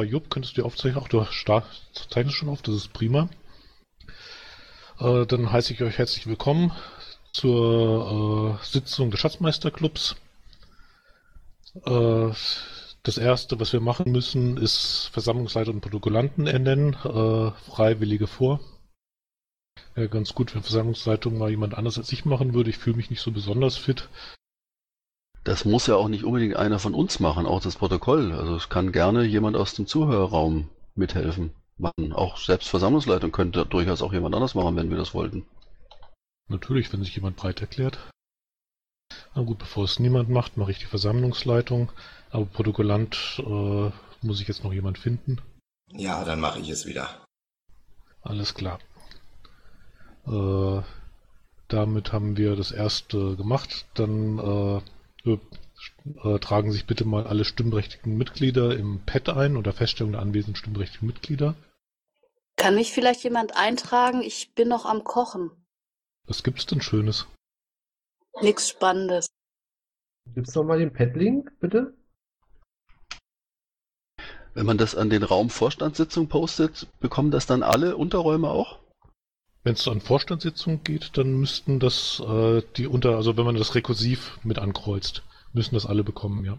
Bei Jupp könntest du die aufzeichnen. Ach, du zeichnest schon auf, das ist prima. Äh, dann heiße ich euch herzlich willkommen zur äh, Sitzung des Schatzmeisterclubs. Äh, das erste, was wir machen müssen, ist Versammlungsleiter und Protokollanten ernennen, äh, Freiwillige vor. Wäre ganz gut, wenn Versammlungsleitung mal jemand anders als ich machen würde. Ich fühle mich nicht so besonders fit. Das muss ja auch nicht unbedingt einer von uns machen, auch das Protokoll. Also es kann gerne jemand aus dem Zuhörerraum mithelfen. Machen. Auch selbst Versammlungsleitung könnte durchaus auch jemand anders machen, wenn wir das wollten. Natürlich, wenn sich jemand breit erklärt. Na gut, bevor es niemand macht, mache ich die Versammlungsleitung. Aber Protokollant äh, muss ich jetzt noch jemand finden. Ja, dann mache ich es wieder. Alles klar. Äh, damit haben wir das erste gemacht. Dann äh, äh, tragen sich bitte mal alle stimmberechtigten Mitglieder im Pad ein unter Feststellung der anwesenden stimmberechtigten Mitglieder. Kann mich vielleicht jemand eintragen? Ich bin noch am Kochen. Was gibt's denn Schönes? Nichts Spannendes. Gibt's noch mal den Pad-Link, bitte? Wenn man das an den Raum Vorstandssitzung postet, bekommen das dann alle Unterräume auch? Wenn es an Vorstandssitzungen geht, dann müssten das äh, die unter, also wenn man das rekursiv mit ankreuzt, müssen das alle bekommen, ja.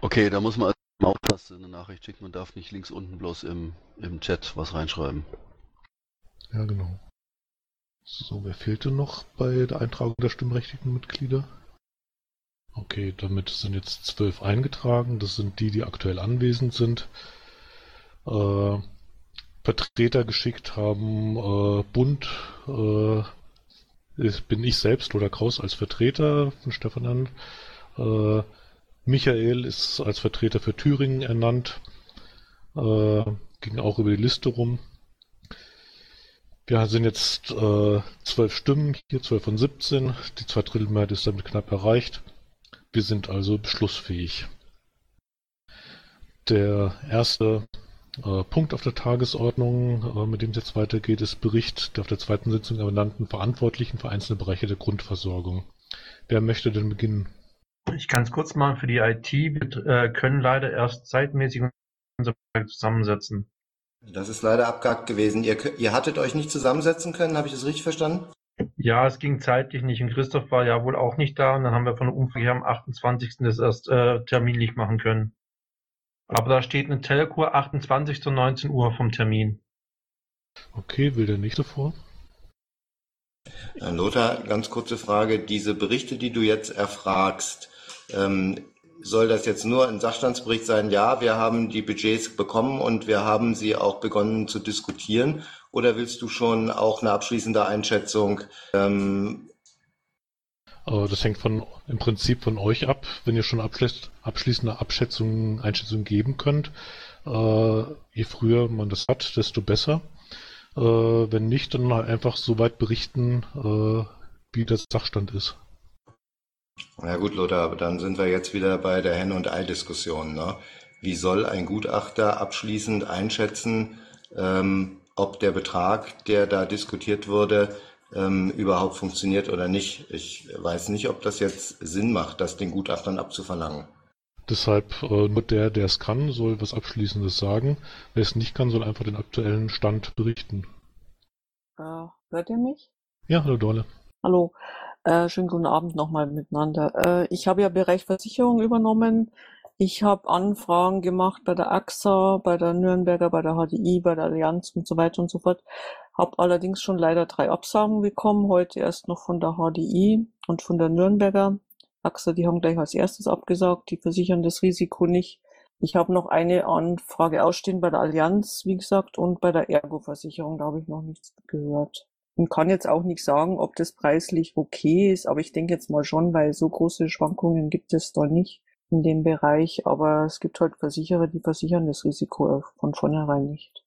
Okay, da muss man als Maustaste eine Nachricht schicken und darf nicht links unten bloß im, im Chat was reinschreiben. Ja, genau. So, wer fehlte noch bei der Eintragung der stimmberechtigten Mitglieder? Okay, damit sind jetzt zwölf eingetragen. Das sind die, die aktuell anwesend sind. Äh, Vertreter geschickt haben äh, Bund, äh, bin ich selbst oder Kraus als Vertreter von Stefan an. Äh, Michael ist als Vertreter für Thüringen ernannt. Äh, ging auch über die Liste rum. Wir sind jetzt äh, zwölf Stimmen, hier zwölf von 17. Die Zweidrittelmehrheit ist damit knapp erreicht. Wir sind also beschlussfähig. Der erste Punkt auf der Tagesordnung, äh, mit dem es jetzt weitergeht, ist Bericht der auf der zweiten Sitzung ernannten Verantwortlichen für einzelne Bereiche der Grundversorgung. Wer möchte denn beginnen? Ich kann es kurz machen für die IT. Wir äh, können leider erst zeitmäßig unser Projekt zusammensetzen. Das ist leider abgehakt gewesen. Ihr, ihr hattet euch nicht zusammensetzen können, habe ich das richtig verstanden? Ja, es ging zeitlich nicht und Christoph war ja wohl auch nicht da und dann haben wir von der Umfrage am 28. das erst äh, terminlich machen können. Aber da steht eine Telekur 28 zu 19 Uhr vom Termin. Okay, will der nächste vor? Herr Lothar, ganz kurze Frage. Diese Berichte, die du jetzt erfragst, ähm, soll das jetzt nur ein Sachstandsbericht sein? Ja, wir haben die Budgets bekommen und wir haben sie auch begonnen zu diskutieren. Oder willst du schon auch eine abschließende Einschätzung ähm, das hängt von, im Prinzip von euch ab, wenn ihr schon abschließende Abschätzungen, Einschätzungen geben könnt. Äh, je früher man das hat, desto besser. Äh, wenn nicht, dann halt einfach so weit berichten, äh, wie der Sachstand ist. Na gut, Lothar, aber dann sind wir jetzt wieder bei der Henne- und Ei-Diskussion. Ne? Wie soll ein Gutachter abschließend einschätzen, ähm, ob der Betrag, der da diskutiert wurde, ähm, überhaupt funktioniert oder nicht. Ich weiß nicht, ob das jetzt Sinn macht, das den Gutachtern abzuverlangen. Deshalb äh, nur der, der es kann, soll was Abschließendes sagen. Wer es nicht kann, soll einfach den aktuellen Stand berichten. Äh, hört ihr mich? Ja, hallo Dorle. Hallo. Äh, schönen guten Abend nochmal miteinander. Äh, ich habe ja Bereich Versicherung übernommen. Ich habe Anfragen gemacht bei der AXA, bei der Nürnberger, bei der HDI, bei der Allianz und so weiter und so fort. Habe allerdings schon leider drei Absagen bekommen, heute erst noch von der HDI und von der Nürnberger. AXA, die haben gleich als erstes abgesagt, die versichern das Risiko nicht. Ich habe noch eine Anfrage ausstehen bei der Allianz, wie gesagt, und bei der Ergo-Versicherung, da habe ich noch nichts gehört. Und kann jetzt auch nicht sagen, ob das preislich okay ist, aber ich denke jetzt mal schon, weil so große Schwankungen gibt es da nicht in dem Bereich, aber es gibt halt Versicherer, die versichern das Risiko von vornherein nicht.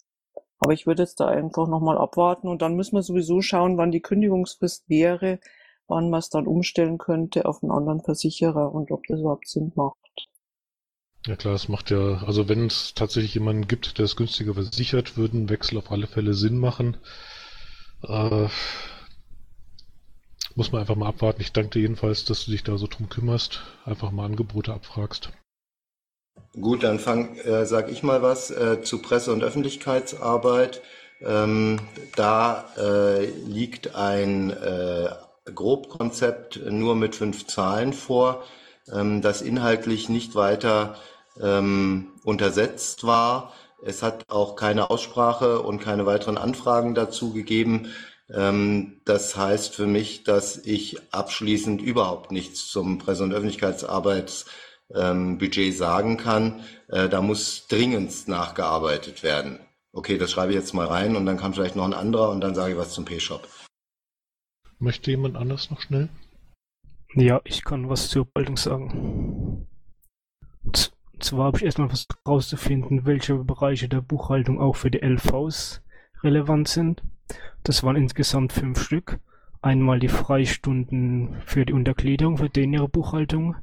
Aber ich würde jetzt da einfach nochmal abwarten und dann müssen wir sowieso schauen, wann die Kündigungsfrist wäre, wann man es dann umstellen könnte auf einen anderen Versicherer und ob das überhaupt Sinn macht. Ja klar, es macht ja, also wenn es tatsächlich jemanden gibt, der es günstiger versichert, würden Wechsel auf alle Fälle Sinn machen. Äh, muss man einfach mal abwarten. Ich danke dir jedenfalls, dass du dich da so drum kümmerst. Einfach mal Angebote abfragst. Gut, dann fang, äh, sag ich mal was äh, zu Presse- und Öffentlichkeitsarbeit. Ähm, da äh, liegt ein äh, Grobkonzept nur mit fünf Zahlen vor, ähm, das inhaltlich nicht weiter ähm, untersetzt war. Es hat auch keine Aussprache und keine weiteren Anfragen dazu gegeben. Ähm, das heißt für mich, dass ich abschließend überhaupt nichts zum Presse- und Öffentlichkeitsarbeitsbudget sagen kann. Äh, da muss dringendst nachgearbeitet werden. Okay, das schreibe ich jetzt mal rein und dann kann vielleicht noch ein anderer und dann sage ich was zum P-Shop. Möchte jemand anders noch schnell? Ja, ich kann was zur Buchhaltung sagen. Z zwar habe ich erstmal versucht herauszufinden, welche Bereiche der Buchhaltung auch für die LVs relevant sind. Das waren insgesamt fünf Stück. Einmal die Freistunden für die Untergliederung für den ihre Buchhaltung,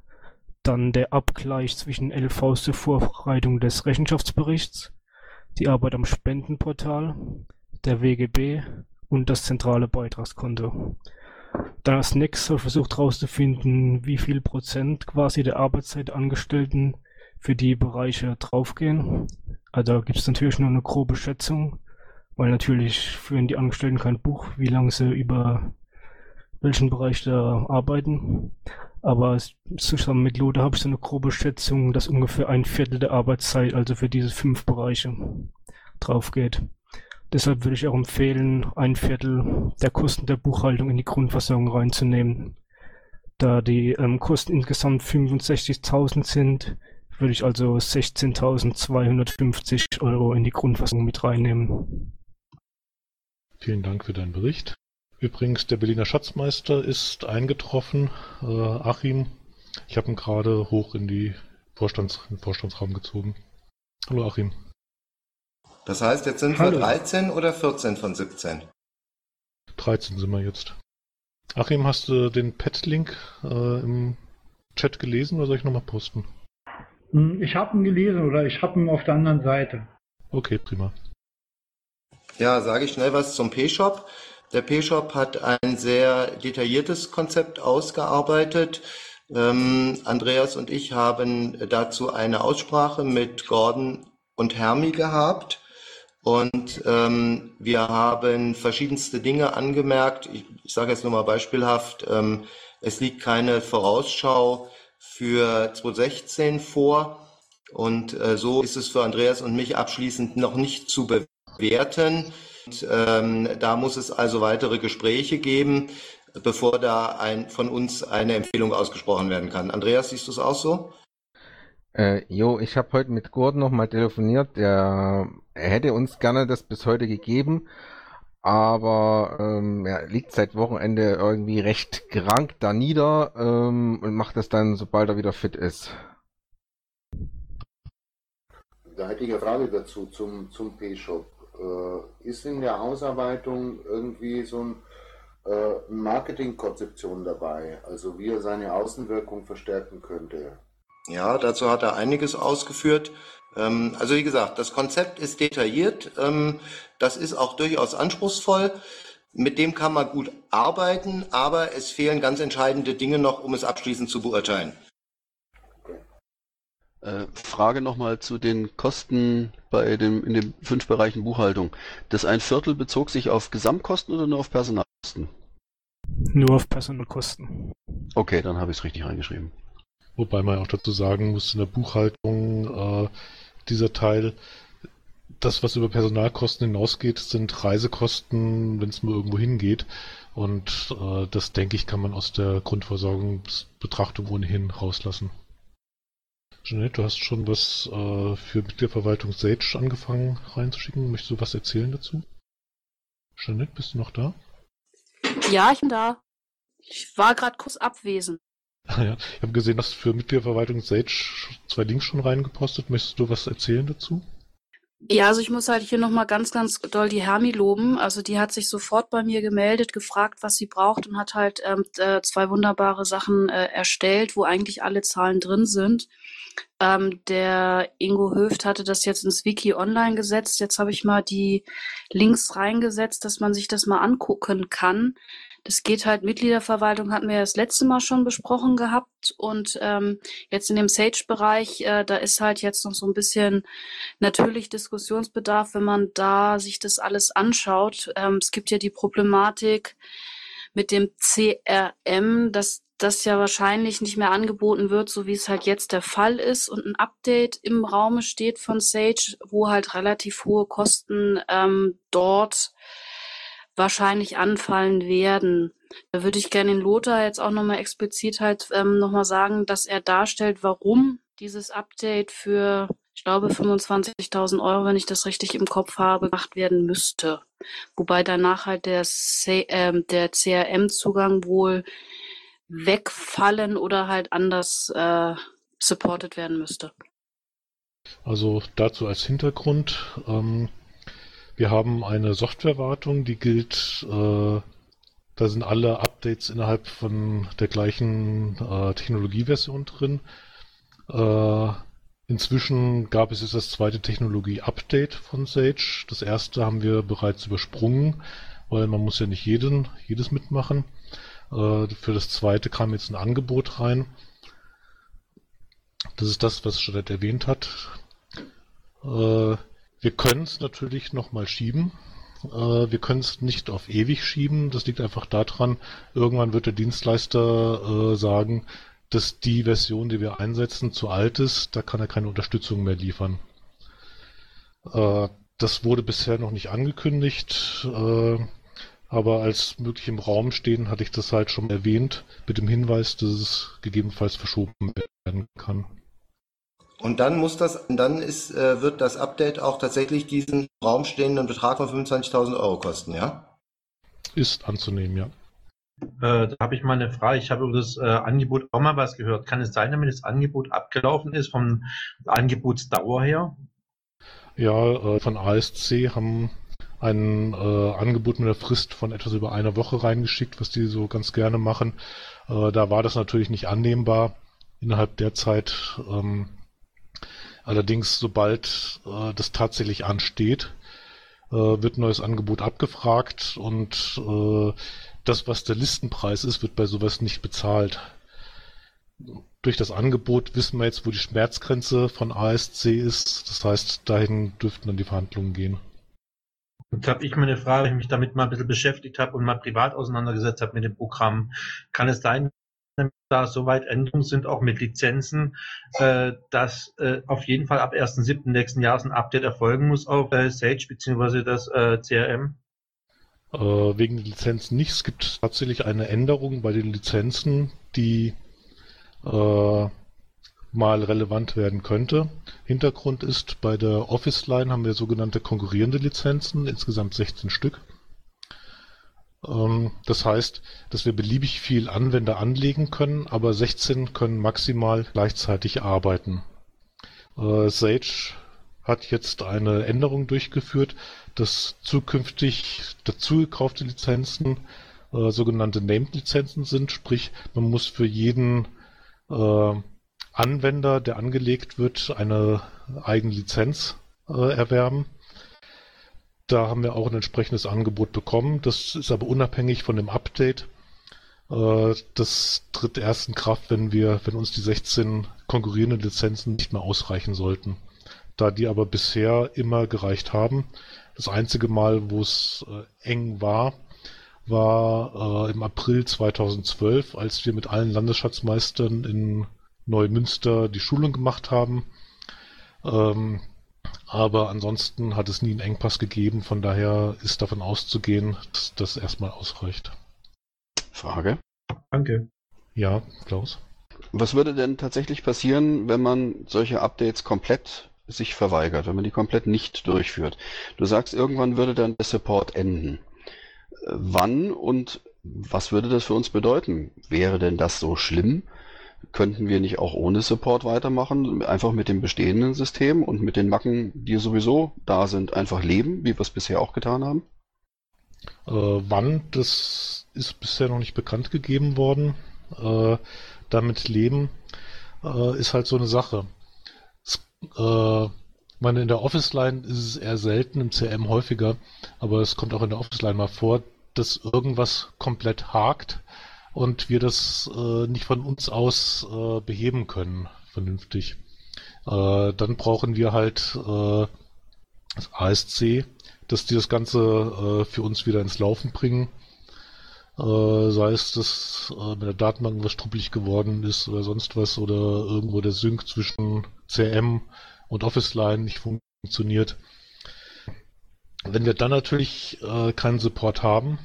dann der Abgleich zwischen LVs zur Vorbereitung des Rechenschaftsberichts, die Arbeit am Spendenportal, der WGB und das zentrale Beitragskonto. Dann als nächstes versucht herauszufinden, wie viel Prozent quasi der Arbeitszeit Angestellten für die Bereiche draufgehen. Also da gibt es natürlich nur eine grobe Schätzung, weil natürlich führen die Angestellten kein Buch, wie lange sie über welchen Bereich da arbeiten. Aber zusammen mit Lothar habe ich so eine grobe Schätzung, dass ungefähr ein Viertel der Arbeitszeit, also für diese fünf Bereiche, drauf geht. Deshalb würde ich auch empfehlen, ein Viertel der Kosten der Buchhaltung in die Grundversorgung reinzunehmen. Da die ähm, Kosten insgesamt 65.000 sind, würde ich also 16.250 Euro in die Grundversorgung mit reinnehmen. Vielen Dank für deinen Bericht. Übrigens, der Berliner Schatzmeister ist eingetroffen. Äh, Achim, ich habe ihn gerade hoch in, die Vorstands in den Vorstandsraum gezogen. Hallo Achim. Das heißt, jetzt sind Hallo. wir 13 oder 14 von 17? 13 sind wir jetzt. Achim, hast du den Pet-Link äh, im Chat gelesen oder soll ich nochmal posten? Hm, Ich habe ihn gelesen oder ich habe ihn auf der anderen Seite. Okay, prima. Ja, sage ich schnell was zum P-Shop. Der P-Shop hat ein sehr detailliertes Konzept ausgearbeitet. Ähm, Andreas und ich haben dazu eine Aussprache mit Gordon und Hermi gehabt. Und ähm, wir haben verschiedenste Dinge angemerkt. Ich, ich sage jetzt nur mal beispielhaft, ähm, es liegt keine Vorausschau für 2016 vor. Und äh, so ist es für Andreas und mich abschließend noch nicht zu bewerten. Und, ähm, da muss es also weitere Gespräche geben, bevor da ein, von uns eine Empfehlung ausgesprochen werden kann. Andreas, siehst du es auch so? Äh, jo, ich habe heute mit Gordon nochmal telefoniert. Der, er hätte uns gerne das bis heute gegeben, aber ähm, er liegt seit Wochenende irgendwie recht krank da nieder ähm, und macht das dann, sobald er wieder fit ist. Da hätte ich eine Frage dazu zum, zum P-Shop. Äh, ist in der Ausarbeitung irgendwie so ein äh, Marketingkonzeption dabei, also wie er seine Außenwirkung verstärken könnte? Ja, dazu hat er einiges ausgeführt. Ähm, also wie gesagt, das Konzept ist detailliert. Ähm, das ist auch durchaus anspruchsvoll. Mit dem kann man gut arbeiten, aber es fehlen ganz entscheidende Dinge noch, um es abschließend zu beurteilen. Äh, Frage nochmal zu den Kosten bei dem, in den fünf Bereichen Buchhaltung. Das ein Viertel bezog sich auf Gesamtkosten oder nur auf Personalkosten? Nur auf Personalkosten. Okay, dann habe ich es richtig reingeschrieben. Wobei man auch dazu sagen muss, in der Buchhaltung, äh, dieser Teil, das, was über Personalkosten hinausgeht, sind Reisekosten, wenn es mal irgendwo hingeht. Und äh, das, denke ich, kann man aus der Grundversorgungsbetrachtung ohnehin rauslassen. Jeanette, du hast schon was äh, für Mitgliederverwaltung Sage angefangen reinzuschicken. Möchtest du was erzählen dazu? Jeanette, bist du noch da? Ja, ich bin da. Ich war gerade kurz abwesend. Ah ja, ich habe gesehen, dass für Mitgliederverwaltung Sage zwei Links schon reingepostet. Möchtest du was erzählen dazu? Ja, also ich muss halt hier nochmal ganz, ganz doll die Hermi loben. Also die hat sich sofort bei mir gemeldet, gefragt, was sie braucht und hat halt ähm, äh, zwei wunderbare Sachen äh, erstellt, wo eigentlich alle Zahlen drin sind. Ähm, der Ingo Höft hatte das jetzt ins Wiki online gesetzt. Jetzt habe ich mal die Links reingesetzt, dass man sich das mal angucken kann. Das geht halt, Mitgliederverwaltung hatten wir das letzte Mal schon besprochen gehabt und ähm, jetzt in dem Sage-Bereich, äh, da ist halt jetzt noch so ein bisschen natürlich Diskussionsbedarf, wenn man da sich das alles anschaut. Ähm, es gibt ja die Problematik mit dem CRM, dass das ja wahrscheinlich nicht mehr angeboten wird, so wie es halt jetzt der Fall ist und ein Update im Raume steht von Sage, wo halt relativ hohe Kosten ähm, dort wahrscheinlich anfallen werden. Da würde ich gerne den Lothar jetzt auch nochmal explizit halt ähm, nochmal sagen, dass er darstellt, warum dieses Update für, ich glaube, 25.000 Euro, wenn ich das richtig im Kopf habe, gemacht werden müsste. Wobei danach halt der, äh, der CRM-Zugang wohl wegfallen oder halt anders äh, supported werden müsste. Also dazu als Hintergrund. Ähm, wir haben eine Softwarewartung, die gilt, äh, da sind alle Updates innerhalb von der gleichen äh, Technologieversion drin. Äh, inzwischen gab es jetzt das zweite Technologie-Update von Sage. Das erste haben wir bereits übersprungen, weil man muss ja nicht jeden, jedes mitmachen. Äh, für das zweite kam jetzt ein Angebot rein. Das ist das, was Jeanette erwähnt hat. Äh, wir können es natürlich nochmal schieben. Äh, wir können es nicht auf ewig schieben. Das liegt einfach daran, irgendwann wird der Dienstleister sagen, dass die Version, die wir einsetzen, zu alt ist. Da kann er keine Unterstützung mehr liefern. Das wurde bisher noch nicht angekündigt. Aber als möglich im Raum stehen, hatte ich das halt schon erwähnt, mit dem Hinweis, dass es gegebenenfalls verschoben werden kann. Und dann muss das, dann ist, äh, wird das Update auch tatsächlich diesen Raum stehenden Betrag von 25.000 Euro kosten, ja? Ist anzunehmen, ja. Äh, da habe ich mal eine Frage. Ich habe über das äh, Angebot auch mal was gehört. Kann es sein, damit das Angebot abgelaufen ist, vom Angebotsdauer her? Ja, äh, von ASC haben ein äh, Angebot mit einer Frist von etwas über einer Woche reingeschickt, was die so ganz gerne machen. Äh, da war das natürlich nicht annehmbar innerhalb der Zeit. Ähm, allerdings, sobald äh, das tatsächlich ansteht, äh, wird neues Angebot abgefragt und äh, das, was der Listenpreis ist, wird bei sowas nicht bezahlt. Durch das Angebot wissen wir jetzt, wo die Schmerzgrenze von ASC ist. Das heißt, dahin dürften dann die Verhandlungen gehen. Jetzt habe ich mal eine Frage, wenn ich mich damit mal ein bisschen beschäftigt habe und mal privat auseinandergesetzt habe mit dem Programm. Kann es sein, da soweit Änderungen sind, auch mit Lizenzen, äh, dass äh, auf jeden Fall ab 1.7. nächsten Jahres ein Update erfolgen muss auf äh, Sage bzw. das äh, CRM? Äh, wegen den Lizenzen nicht. Es gibt tatsächlich eine Änderung bei den Lizenzen, die äh, mal relevant werden könnte. Hintergrund ist, bei der Office Line haben wir sogenannte konkurrierende Lizenzen, insgesamt 16 Stück. Ähm, das heißt, dass wir beliebig viel Anwender anlegen können, aber 16 können maximal gleichzeitig arbeiten. Äh, Sage hat jetzt eine Änderung durchgeführt, dass zukünftig dazugekaufte Lizenzen äh, sogenannte Named-Lizenzen sind, sprich man muss für jeden äh, Anwender, der angelegt wird, eine eigene Lizenz äh, erwerben. Da haben wir auch ein entsprechendes Angebot bekommen. Das ist aber unabhängig von dem Update. Äh, das tritt erst in Kraft, wenn wir, wenn uns die 16 konkurrierenden Lizenzen nicht mehr ausreichen sollten. Da die aber bisher immer gereicht haben. Das einzige Mal, wo es äh, eng war, war äh, im April 2012, als wir mit allen Landesschatzmeistern in Neumünster die Schulung gemacht haben. Ähm, aber ansonsten hat es nie einen Engpass gegeben, von daher ist davon auszugehen, dass das erstmal ausreicht. Frage? Danke. Ja, Klaus. Was würde denn tatsächlich passieren, wenn man solche Updates komplett sich verweigert, wenn man die komplett nicht durchführt? Du sagst, irgendwann würde dann der Support enden. Äh, wann und was würde das für uns bedeuten? Wäre denn das so schlimm? Könnten wir nicht auch ohne Support weitermachen, einfach mit dem bestehenden System und mit den Macken, die sowieso da sind, einfach leben, wie wir es bisher auch getan haben? Äh, wann, das ist bisher noch nicht bekannt gegeben worden. Äh, damit leben äh, ist halt so eine Sache. Es, äh, meine, in der Office-Line ist es eher selten, im CM häufiger, aber es kommt auch in der Office-Line mal vor, dass irgendwas komplett hakt und wir das äh, nicht von uns aus äh, beheben können, vernünftig. Äh, dann brauchen wir halt äh, das ASC, dass die das Ganze äh, für uns wieder ins Laufen bringen. Äh, sei es, dass mit der Datenbank was struppelig geworden ist oder sonst was oder irgendwo der Sync zwischen CM und Office Line nicht funktioniert. Wenn wir dann natürlich keinen Support haben,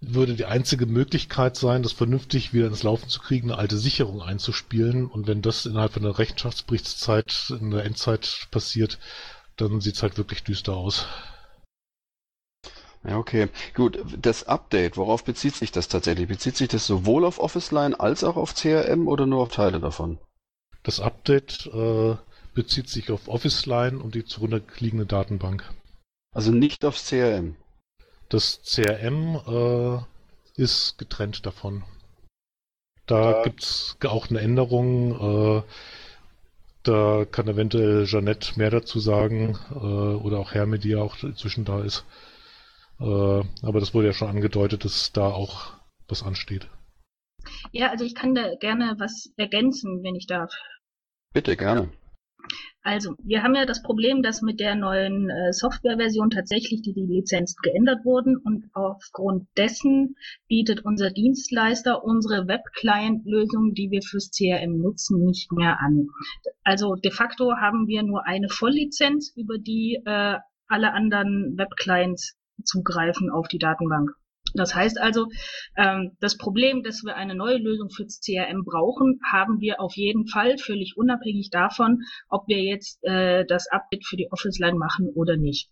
würde die einzige Möglichkeit sein, das vernünftig wieder ins Laufen zu kriegen, eine alte Sicherung einzuspielen. Und wenn das innerhalb von einer Rechenschaftsberichtszeit in der Endzeit passiert, dann sieht es halt wirklich düster aus. Ja, okay. Gut, das Update, worauf bezieht sich das tatsächlich? Bezieht sich das sowohl auf Office Line als auch auf CRM oder nur auf Teile davon? Das Update äh, bezieht sich auf Office Line und die zugrunde liegende Datenbank. Also nicht aufs CRM. Das CRM äh, ist getrennt davon. Da ja. gibt's auch eine Änderung. Äh, da kann eventuell Jeanette mehr dazu sagen äh, oder auch Herr, die ja auch inzwischen da ist. Äh, aber das wurde ja schon angedeutet, dass da auch was ansteht. Ja, also ich kann da gerne was ergänzen, wenn ich darf. Bitte, gerne. Also, wir haben ja das Problem, dass mit der neuen äh, Softwareversion tatsächlich die, die Lizenzen geändert wurden und aufgrund dessen bietet unser Dienstleister unsere Web-Client-Lösung, die wir fürs CRM nutzen, nicht mehr an. Also de facto haben wir nur eine Volllizenz, über die äh, alle anderen Web-Clients zugreifen auf die Datenbank. Das heißt also, ähm, das Problem, dass wir eine neue Lösung fürs CRM brauchen, haben wir auf jeden Fall, völlig unabhängig davon, ob wir jetzt äh, das Update für die Office Line machen oder nicht.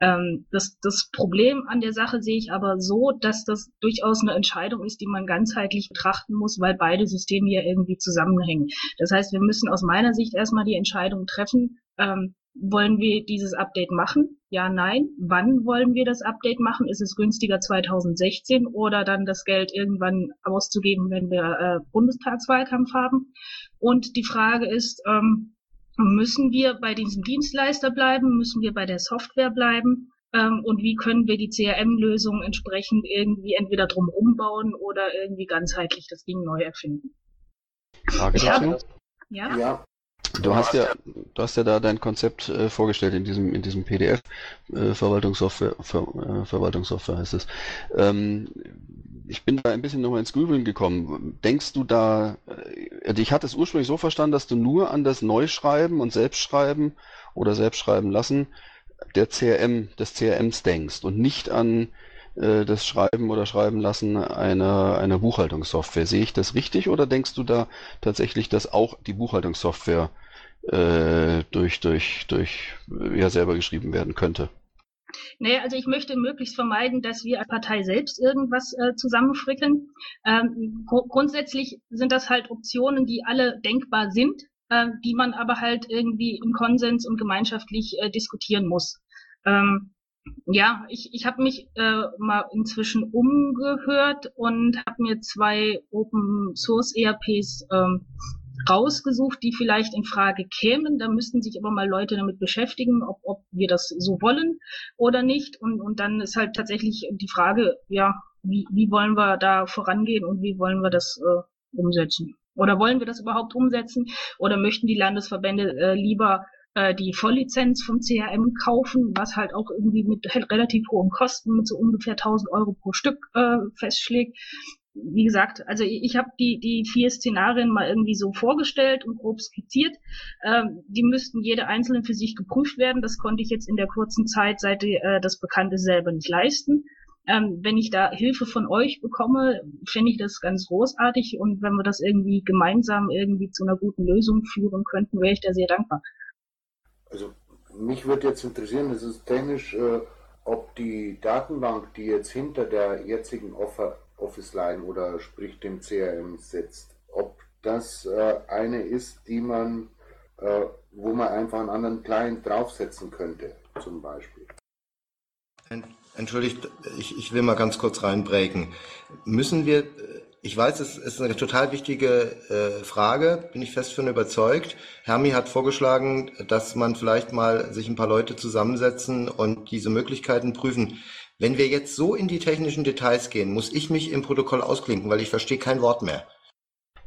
Ähm, das, das Problem an der Sache sehe ich aber so, dass das durchaus eine Entscheidung ist, die man ganzheitlich betrachten muss, weil beide Systeme ja irgendwie zusammenhängen. Das heißt, wir müssen aus meiner Sicht erstmal die Entscheidung treffen, ähm, wollen wir dieses Update machen? Ja, nein. Wann wollen wir das Update machen? Ist es günstiger 2016 oder dann das Geld irgendwann auszugeben, wenn wir äh, Bundestagswahlkampf haben? Und die Frage ist, ähm, müssen wir bei diesem Dienstleister bleiben? Müssen wir bei der Software bleiben? Ähm, und wie können wir die CRM-Lösung entsprechend irgendwie entweder drum umbauen oder irgendwie ganzheitlich das Ding neu erfinden? Frage dazu? Ja? ja. Du hast ja, du hast ja da dein Konzept äh, vorgestellt in diesem, in diesem PDF, äh, Verwaltungssoftware, Ver, äh, Verwaltungssoftware heißt es. Ähm, ich bin da ein bisschen nochmal ins Grübeln gekommen. Denkst du da, äh, also ich hatte es ursprünglich so verstanden, dass du nur an das Neuschreiben und Selbstschreiben oder Selbstschreiben lassen der CRM, des CRMs denkst und nicht an äh, das Schreiben oder Schreiben lassen einer, einer Buchhaltungssoftware. Sehe ich das richtig oder denkst du da tatsächlich, dass auch die Buchhaltungssoftware äh, durch, durch, durch ja selber geschrieben werden könnte? Nee, also ich möchte möglichst vermeiden, dass wir als Partei selbst irgendwas äh, zusammenfrickeln. Ähm, gr grundsätzlich sind das halt Optionen, die alle denkbar sind, äh, die man aber halt irgendwie im Konsens und gemeinschaftlich äh, diskutieren muss. Ähm, ja, ich, ich habe mich äh, mal inzwischen umgehört und habe mir zwei Open Source ERPs ähm, rausgesucht, die vielleicht in Frage kämen. Da müssten sich aber mal Leute damit beschäftigen, ob, ob wir das so wollen oder nicht. Und, und dann ist halt tatsächlich die Frage, ja, wie, wie wollen wir da vorangehen und wie wollen wir das äh, umsetzen? Oder wollen wir das überhaupt umsetzen? Oder möchten die Landesverbände äh, lieber äh, die Volllizenz vom CRM kaufen, was halt auch irgendwie mit relativ hohen Kosten, mit so ungefähr 1000 Euro pro Stück äh, festschlägt. Wie gesagt, also ich, ich habe die, die vier Szenarien mal irgendwie so vorgestellt und grob skizziert. Ähm, die müssten jede einzelne für sich geprüft werden. Das konnte ich jetzt in der kurzen Zeit, seit äh, das bekannt ist, selber nicht leisten. Ähm, wenn ich da Hilfe von euch bekomme, fände ich das ganz großartig und wenn wir das irgendwie gemeinsam irgendwie zu einer guten Lösung führen könnten, wäre ich da sehr dankbar. Also mich würde jetzt interessieren, das ist technisch, äh, ob die Datenbank, die jetzt hinter der jetzigen Offer, Office Line oder sprich dem CRM sitzt, ob das äh, eine ist, die man, äh, wo man einfach einen anderen Client draufsetzen könnte, zum Beispiel. Entschuldigt, ich, ich will mal ganz kurz reinbreaken. Müssen wir ich weiß, es ist eine total wichtige äh, Frage, bin ich fest von überzeugt. Hermi hat vorgeschlagen, dass man vielleicht mal sich ein paar Leute zusammensetzen und diese Möglichkeiten prüfen. Wenn wir jetzt so in die technischen Details gehen, muss ich mich im Protokoll ausklinken, weil ich verstehe kein Wort mehr.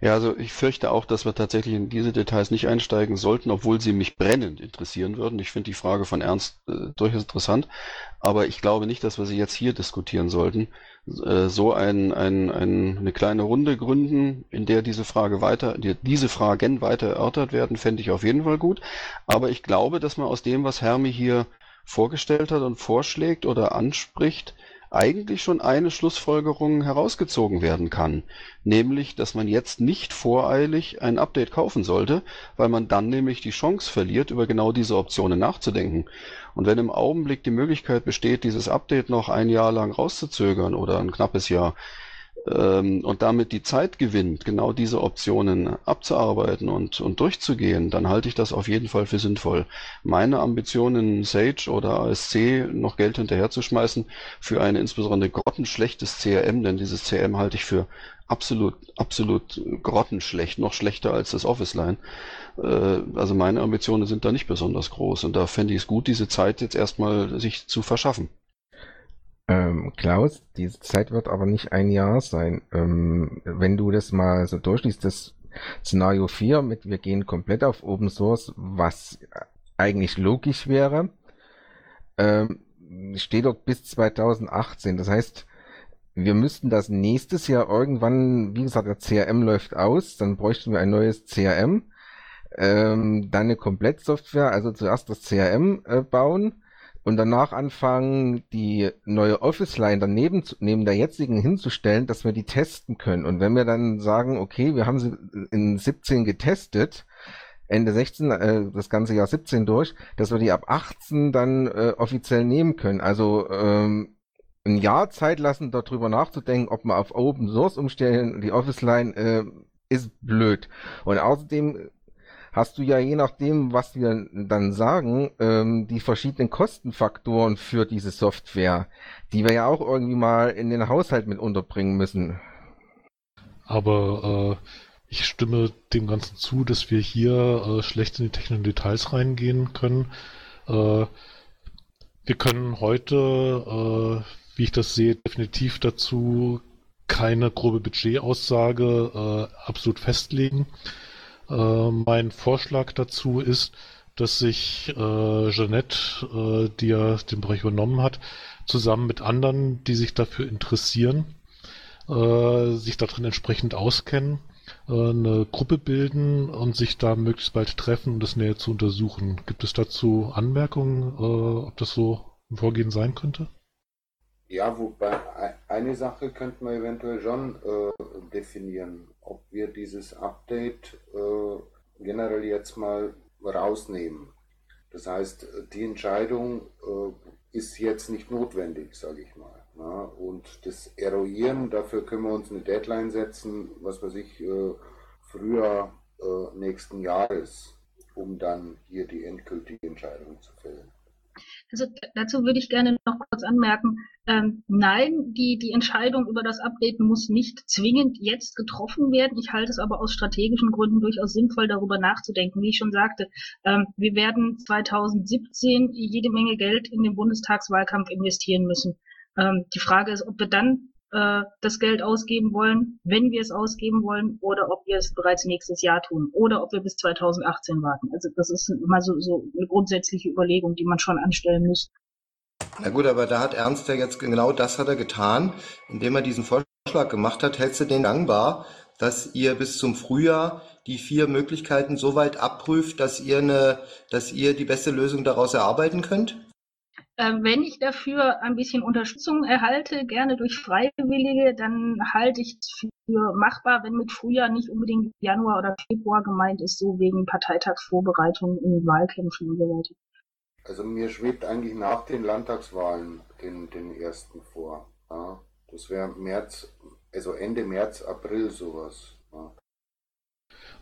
Ja, also ich fürchte auch, dass wir tatsächlich in diese Details nicht einsteigen sollten, obwohl sie mich brennend interessieren würden. Ich finde die Frage von Ernst äh, durchaus interessant, aber ich glaube nicht, dass wir sie jetzt hier diskutieren sollten. Äh, so ein, ein, ein, eine kleine Runde gründen, in der diese Frage weiter, die, diese Fragen weiter erörtert werden, fände ich auf jeden Fall gut. Aber ich glaube, dass man aus dem, was Hermi hier vorgestellt hat und vorschlägt oder anspricht, eigentlich schon eine Schlussfolgerung herausgezogen werden kann, nämlich, dass man jetzt nicht voreilig ein Update kaufen sollte, weil man dann nämlich die Chance verliert, über genau diese Optionen nachzudenken. Und wenn im Augenblick die Möglichkeit besteht, dieses Update noch ein Jahr lang rauszuzögern oder ein knappes Jahr, ähm, und damit die Zeit gewinnt, genau diese Optionen abzuarbeiten und, und durchzugehen, dann halte ich das auf jeden Fall für sinnvoll. Meine Ambition in Sage oder ASC noch Geld hinterherzuschmeißen für ein insbesondere grottenschlechtes CRM, denn dieses CRM halte ich für absolut, absolut grottenschlecht, noch schlechter als das Office Line. Äh, also meine Ambitionen sind da nicht besonders groß und da fände ich es gut, diese Zeit jetzt erstmal sich zu verschaffen. Ähm, Klaus, diese Zeit wird aber nicht ein Jahr sein. Ähm, wenn du das mal so durchliest, das Szenario 4 mit wir gehen komplett auf Open Source, was eigentlich logisch wäre, ähm, steht dort bis 2018. Das heißt, wir müssten das nächstes Jahr irgendwann, wie gesagt, der CRM läuft aus, dann bräuchten wir ein neues CRM, ähm, dann eine Komplettsoftware, also zuerst das CRM äh, bauen, und danach anfangen, die neue Office-Line daneben zu, neben der jetzigen hinzustellen, dass wir die testen können. Und wenn wir dann sagen, okay, wir haben sie in 17 getestet, Ende 16, äh, das ganze Jahr 17 durch, dass wir die ab 18 dann äh, offiziell nehmen können. Also ähm, ein Jahr Zeit lassen, darüber nachzudenken, ob wir auf Open Source umstellen, die Office Line äh, ist blöd. Und außerdem hast du ja je nachdem, was wir dann sagen, ähm, die verschiedenen Kostenfaktoren für diese Software, die wir ja auch irgendwie mal in den Haushalt mit unterbringen müssen. Aber äh, ich stimme dem Ganzen zu, dass wir hier äh, schlecht in die technischen Details reingehen können. Äh, wir können heute, äh, wie ich das sehe, definitiv dazu keine grobe Budgetaussage äh, absolut festlegen. Äh, mein Vorschlag dazu ist, dass sich äh, Jeanette, äh, die ja den Bereich übernommen hat, zusammen mit anderen, die sich dafür interessieren, äh, sich darin entsprechend auskennen, äh, eine Gruppe bilden und sich da möglichst bald treffen, um das näher zu untersuchen. Gibt es dazu Anmerkungen, äh, ob das so ein Vorgehen sein könnte? Ja, wobei eine Sache könnte man eventuell schon äh, definieren, ob wir dieses Update äh, generell jetzt mal rausnehmen. Das heißt, die Entscheidung äh, ist jetzt nicht notwendig, sage ich mal. Na? Und das Eruieren, dafür können wir uns eine Deadline setzen, was weiß ich, äh, früher äh, nächsten Jahres, um dann hier die endgültige Entscheidung zu fällen. Also dazu würde ich gerne noch kurz anmerken, ähm, nein, die, die Entscheidung über das Update muss nicht zwingend jetzt getroffen werden. Ich halte es aber aus strategischen Gründen durchaus sinnvoll, darüber nachzudenken. Wie ich schon sagte, ähm, wir werden 2017 jede Menge Geld in den Bundestagswahlkampf investieren müssen. Ähm, die Frage ist, ob wir dann äh, das Geld ausgeben wollen, wenn wir es ausgeben wollen, oder ob wir es bereits nächstes Jahr tun, oder ob wir bis 2018 warten. Also das ist immer so, so eine grundsätzliche Überlegung, die man schon anstellen muss. Na gut, aber da hat Ernst ja jetzt genau das hat er getan, indem er diesen Vorschlag gemacht hat. Hältst du den dankbar, dass ihr bis zum Frühjahr die vier Möglichkeiten so weit abprüft, dass ihr eine, dass ihr die beste Lösung daraus erarbeiten könnt? Ähm, wenn ich dafür ein bisschen Unterstützung erhalte, gerne durch Freiwillige, dann halte ich es für machbar, wenn mit Frühjahr nicht unbedingt Januar oder Februar gemeint ist, so wegen Parteitagsvorbereitungen in Wahlkämpfen und so weiter. Also mir schwebt eigentlich nach den Landtagswahlen den, den ersten vor. Ja. Das wäre März, also Ende März, April sowas. Ja.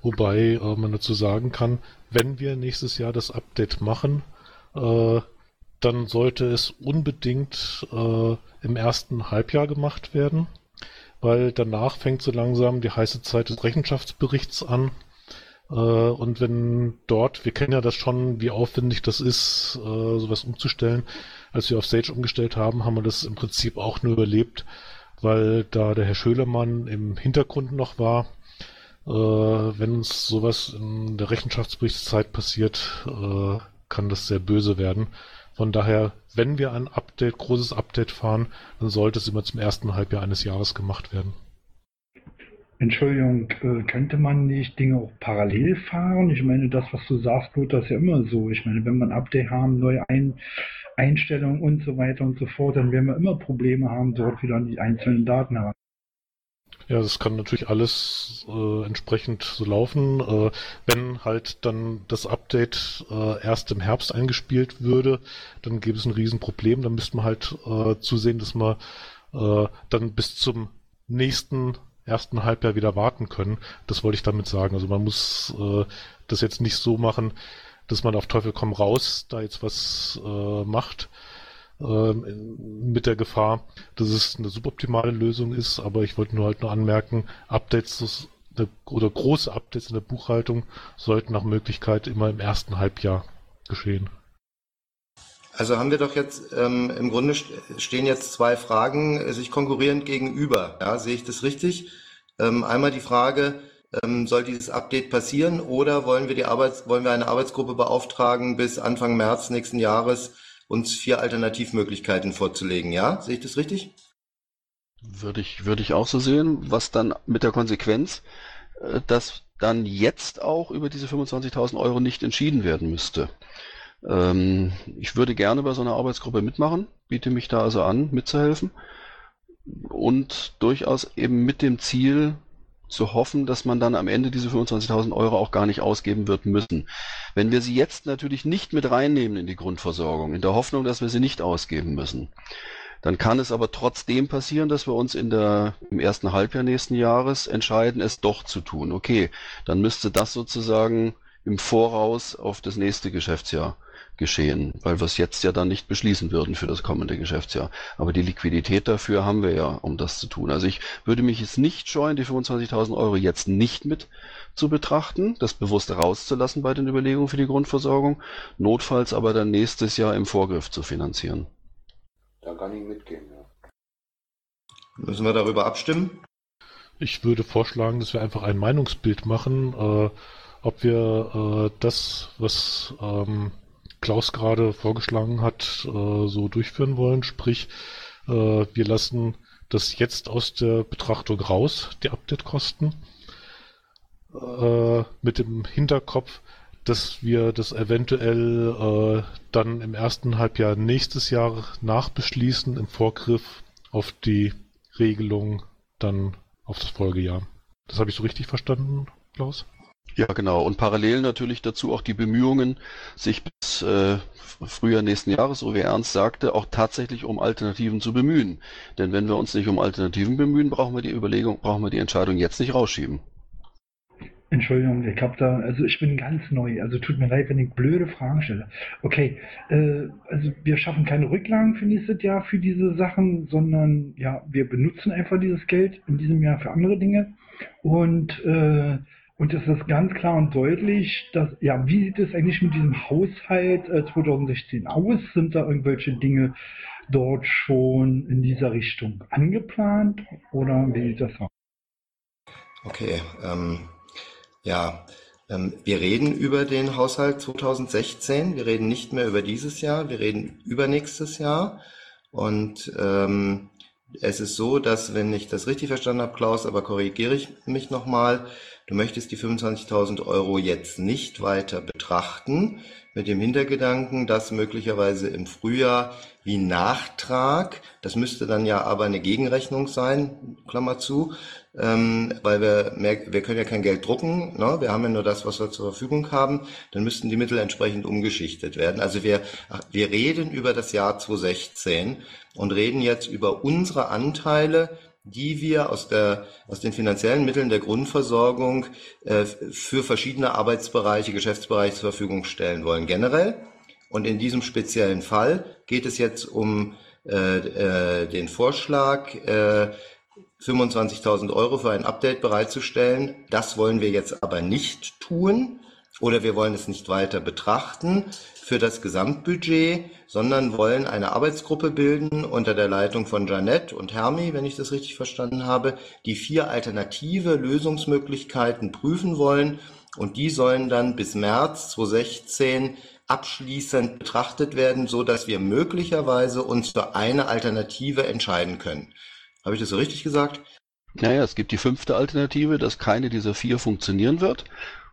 Wobei äh, man dazu sagen kann, wenn wir nächstes Jahr das Update machen, äh, dann sollte es unbedingt äh, im ersten Halbjahr gemacht werden, weil danach fängt so langsam die heiße Zeit des Rechenschaftsberichts an. Äh, und wenn dort, wir kennen ja das schon, wie aufwendig das ist, äh, sowas umzustellen, als wir auf Sage umgestellt haben, haben wir das im Prinzip auch nur überlebt, weil da der Herr Schölermann im Hintergrund noch war. Äh, wenn uns sowas in der Rechenschaftsberichtszeit passiert, äh, kann das sehr böse werden. Von daher, wenn wir ein Update, großes Update fahren, dann sollte es immer zum ersten Halbjahr eines Jahres gemacht werden. Entschuldigung, äh, könnte man nicht Dinge auch parallel fahren? Ich meine, das, was du sagst, tut das ja immer so. Ich meine, wenn wir ein Update haben, neue Ein Einstellungen und so weiter und so fort, dann werden wir immer Probleme haben, dort wieder die einzelnen Daten haben. Ja, das kann natürlich alles äh, entsprechend so laufen. Äh, wenn halt dann das Update äh, erst im Herbst eingespielt würde, dann gäbe es ein Riesenproblem. Dann müsste man halt äh, zusehen, dass man äh, dann bis zum nächsten ersten Halbjahr wieder warten können. Das wollte ich damit sagen. Also man muss äh, das jetzt nicht so machen, dass man auf Teufel komm raus da jetzt was äh, macht äh, mit der Gefahr, dass es eine suboptimale Lösung ist. Aber ich wollte nur halt nur anmerken, Updates oder große Updates in der Buchhaltung sollten nach Möglichkeit immer im ersten Halbjahr geschehen. Also haben wir doch jetzt ähm, im Grunde stehen jetzt zwei Fragen äh, sich konkurrierend gegenüber. Ja, sehe ich das richtig? Ähm, einmal die Frage, ähm, soll dieses Update passieren oder wollen wir die Arbeits wollen wir eine Arbeitsgruppe beauftragen, bis Anfang März nächsten Jahres uns vier Alternativmöglichkeiten vorzulegen? Ja, sehe ich das richtig? Würde ich, würde ich auch so sehen, was dann mit der Konsequenz, äh, dass dann jetzt auch über diese 25.000 Euro nicht entschieden werden müsste. Ähm, ich würde gerne bei so einer Arbeitsgruppe mitmachen, biete mich da also an, mitzuhelfen und durchaus eben mit dem Ziel zu hoffen, dass man dann am Ende diese 25.000 Euro auch gar nicht ausgeben wird müssen. Wenn wir sie jetzt natürlich nicht mit reinnehmen in die Grundversorgung, in der Hoffnung, dass wir sie nicht ausgeben müssen, dann kann es aber trotzdem passieren, dass wir uns in der, im ersten Halbjahr nächsten Jahres entscheiden, es doch zu tun. Okay, dann müsste das sozusagen im Voraus auf das nächste Geschäftsjahr geschehen, weil wir es jetzt ja dann nicht beschließen würden für das kommende Geschäftsjahr. Aber die Liquidität dafür haben wir ja, um das zu tun. Also ich würde mich jetzt nicht scheuen, die 25.000 Euro jetzt nicht mit zu betrachten, das bewusst rauszulassen bei den Überlegungen für die Grundversorgung, notfalls aber dann nächstes Jahr im Vorgriff zu finanzieren. Da kann ich mitgehen, ja. Müssen wir darüber abstimmen? Ich würde vorschlagen, dass wir einfach ein Meinungsbild machen, äh, ob wir äh, das, was ähm, Klaus gerade vorgeschlagen hat, äh, so durchführen wollen. Sprich, äh, wir lassen das jetzt aus der Betrachtung raus, die Update-Kosten, äh, mit dem Hinterkopf, dass wir das eventuell äh, dann im ersten Halbjahr nächstes Jahr nachbeschließen, im Vorgriff auf die Regelung dann auf das Folgejahr. Das habe ich so richtig verstanden, Klaus? Ja, genau. Und parallel natürlich dazu auch die Bemühungen, sich bis äh, Frühjahr nächsten Jahres, so wie Ernst sagte, auch tatsächlich um Alternativen zu bemühen. Denn wenn wir uns nicht um Alternativen bemühen, brauchen wir die Überlegung, brauchen wir die Entscheidung jetzt nicht rausschieben. Entschuldigung, ich habe da, also ich bin ganz neu, also tut mir leid, wenn ich blöde Fragen stelle. Okay, äh, also wir schaffen keine Rücklagen für nächstes Jahr für diese Sachen, sondern ja, wir benutzen einfach dieses Geld in diesem Jahr für andere Dinge und äh, und es ist ganz klar und deutlich, dass, ja, wie sieht es eigentlich mit diesem Haushalt äh, 2016 aus? Sind da irgendwelche Dinge dort schon in dieser Richtung angeplant oder wie sieht das aus? Okay, ähm, ja, ähm, wir reden über den Haushalt 2016. Wir reden nicht mehr über dieses Jahr, wir reden über nächstes Jahr. Und ähm, es ist so, dass, wenn ich das richtig verstanden habe, Klaus, aber korrigiere ich mich nochmal, Du möchtest die 25.000 Euro jetzt nicht weiter betrachten, mit dem Hintergedanken, dass möglicherweise im Frühjahr wie Nachtrag, das müsste dann ja aber eine Gegenrechnung sein, Klammer zu, ähm, weil wir, mehr, wir können ja kein Geld drucken, ne? wir haben ja nur das, was wir zur Verfügung haben, dann müssten die Mittel entsprechend umgeschichtet werden. Also wir, wir reden über das Jahr 2016 und reden jetzt über unsere Anteile die wir aus, der, aus den finanziellen Mitteln der Grundversorgung äh, für verschiedene Arbeitsbereiche, Geschäftsbereiche zur Verfügung stellen wollen, generell. Und in diesem speziellen Fall geht es jetzt um äh, äh, den Vorschlag, äh, 25.000 Euro für ein Update bereitzustellen. Das wollen wir jetzt aber nicht tun. Oder wir wollen es nicht weiter betrachten für das Gesamtbudget, sondern wollen eine Arbeitsgruppe bilden unter der Leitung von Janette und Hermi, wenn ich das richtig verstanden habe, die vier alternative Lösungsmöglichkeiten prüfen wollen und die sollen dann bis März 2016 abschließend betrachtet werden, so dass wir möglicherweise uns für eine Alternative entscheiden können. Habe ich das so richtig gesagt? Naja, es gibt die fünfte Alternative, dass keine dieser vier funktionieren wird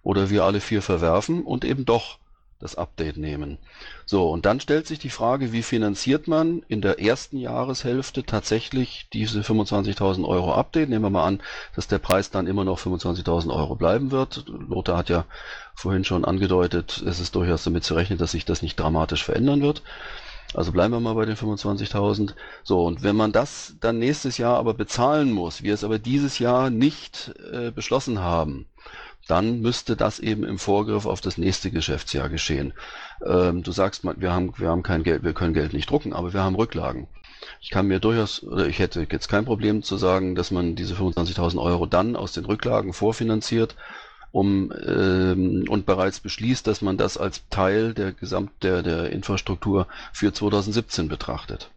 oder wir alle vier verwerfen und eben doch das Update nehmen. So, und dann stellt sich die Frage, wie finanziert man in der ersten Jahreshälfte tatsächlich diese 25.000 Euro Update? Nehmen wir mal an, dass der Preis dann immer noch 25.000 Euro bleiben wird. Lothar hat ja vorhin schon angedeutet, es ist durchaus damit zu rechnen, dass sich das nicht dramatisch verändern wird. Also bleiben wir mal bei den 25.000. So, und wenn man das dann nächstes Jahr aber bezahlen muss, wir es aber dieses Jahr nicht äh, beschlossen haben, dann müsste das eben im Vorgriff auf das nächste Geschäftsjahr geschehen. Ähm, du sagst, wir haben, wir haben kein Geld, wir können Geld nicht drucken, aber wir haben Rücklagen. Ich kann mir durchaus, oder ich hätte jetzt kein Problem zu sagen, dass man diese 25.000 Euro dann aus den Rücklagen vorfinanziert, um ähm, und bereits beschließt, dass man das als Teil der Gesamt der, der Infrastruktur für 2017 betrachtet.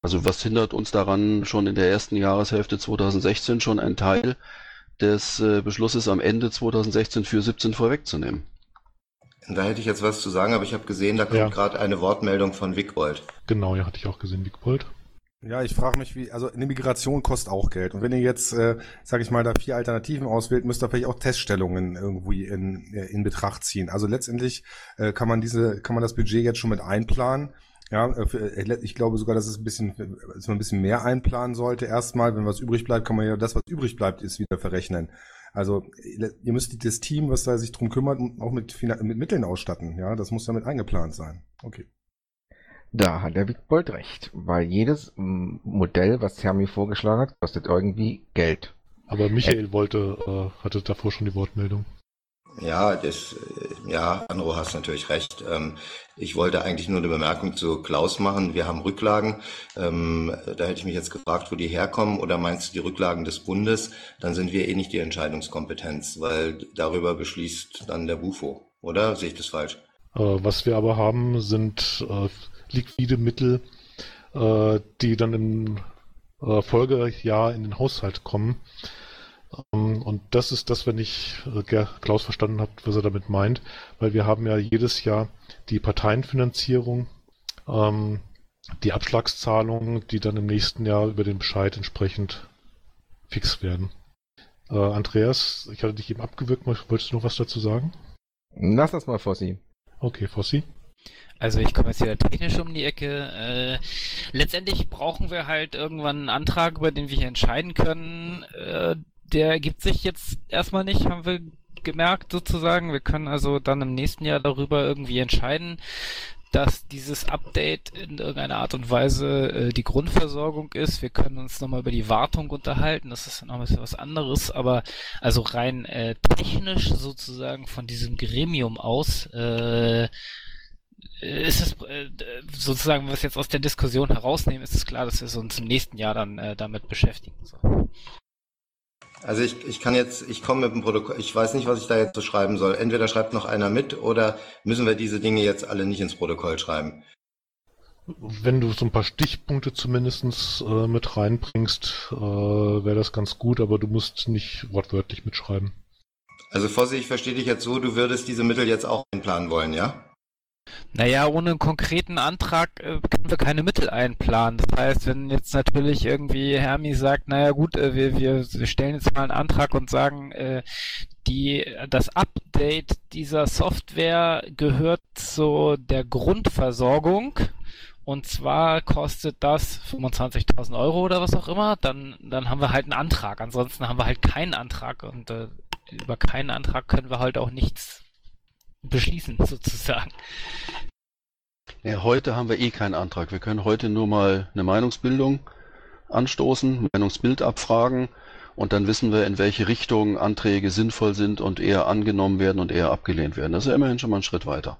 Also was hindert uns daran, schon in der ersten Jahreshälfte 2016 schon ein Teil des äh, Beschlusses am Ende 2016 für 17 vorwegzunehmen. Da hätte ich jetzt was zu sagen, aber ich habe gesehen, da kommt Ja. gerade eine Wortmeldung von Wickbold. Genau, ja, hatte ich auch gesehen, Wickbold. Ja, ich frage mich, wie, also eine Migration kostet auch Geld. Und wenn ihr jetzt, äh, sage ich mal, da vier Alternativen auswählt, müsst ihr vielleicht auch Teststellungen irgendwie in, äh, in Betracht ziehen. Also letztendlich äh, kann man diese, kann man das Budget jetzt schon mit einplanen. Ja, äh, äh, ich glaube sogar, dass es ein bisschen, dass man ein bisschen mehr einplanen sollte. Erstmal, wenn was übrig bleibt, kann man ja das, was übrig bleibt, ist wieder verrechnen. Also ihr müsst das Team, was da sich drum kümmert, auch mit, mit Mitteln ausstatten. Ja, das muss damit eingeplant sein. Okay. Da hat der Wickbold recht, weil jedes Modell, was Hermi vorgeschlagen hat, kostet irgendwie Geld. Aber Michael wollte, äh, hatte davor schon die Wortmeldung. Ja, das, äh, ja, Anro hast natürlich recht. Ähm, ich wollte eigentlich nur eine Bemerkung zu Klaus machen. Wir haben Rücklagen. Ähm, da hätte ich mich jetzt gefragt, wo die herkommen. Oder meinst du die Rücklagen des Bundes? Dann sind wir eh nicht die Entscheidungskompetenz, weil darüber beschließt dann der Bufo. Oder sehe ich das falsch? Äh, was wir aber haben, sind äh, liquide Mittel, die dann im Folgejahr in den Haushalt kommen. Ähm, und das ist das, wenn ich äh, Klaus verstanden habe, was er damit meint, weil wir haben ja jedes Jahr die Parteienfinanzierung, ähm, die Abschlagszahlungen, die dann im nächsten Jahr über den Bescheid entsprechend fix werden. Äh, Andreas, ich hatte dich eben abgewürgt, wolltest du noch was dazu sagen? Lass das mal vorsehen. Okay, Fossi. Also ich komme jetzt wieder technisch um die Ecke. Äh, letztendlich brauchen wir halt irgendwann einen Antrag, über den wir hier entscheiden können. Äh, der ergibt sich jetzt erstmal nicht, haben wir gemerkt sozusagen. Wir können also dann im nächsten Jahr darüber irgendwie entscheiden, dass dieses Update in irgendeiner Art und Weise äh, die Grundversorgung ist. Wir können uns nochmal über die Wartung unterhalten, das ist noch ein bisschen was anderes, aber also rein äh, technisch sozusagen von diesem Gremium aus äh, ist es äh, sozusagen, wenn wir jetzt aus der Diskussion herausnehmen, ist es klar, dass wir uns im nächsten Jahr dann äh, damit beschäftigen. So. Also ich, ich kann jetzt, ich komme mit dem Protokoll, ich weiß nicht, was ich da jetzt so schreiben soll. Entweder schreibt noch einer mit oder müssen wir diese Dinge jetzt alle nicht ins Protokoll schreiben. Wenn du so ein paar Stichpunkte zumindest äh, mit reinbringst, äh, wäre das ganz gut, aber du musst nicht wortwörtlich mitschreiben. Also Fossi, ich verstehe dich jetzt so, du würdest diese Mittel jetzt auch einplanen wollen, ja? Naja, ohne einen konkreten Antrag äh, können wir keine Mittel einplanen. Das heißt, wenn jetzt natürlich irgendwie Hermi sagt, naja gut, äh, wir, wir, stellen jetzt mal einen Antrag und sagen, äh, die, das Update dieser Software gehört zu der Grundversorgung und zwar kostet das 25.000 Euro oder was auch immer, dann, dann haben wir halt einen Antrag. Ansonsten haben wir halt keinen Antrag und äh, über keinen Antrag können wir halt auch nichts beschließen, sozusagen. Ja, heute haben wir eh keinen Antrag. Wir können heute nur mal eine Meinungsbildung anstoßen, Meinungsbild abfragen und dann wissen wir, in welche Richtung Anträge sinnvoll sind und eher angenommen werden und eher abgelehnt werden. Das ist ja immerhin schon mal ein Schritt weiter.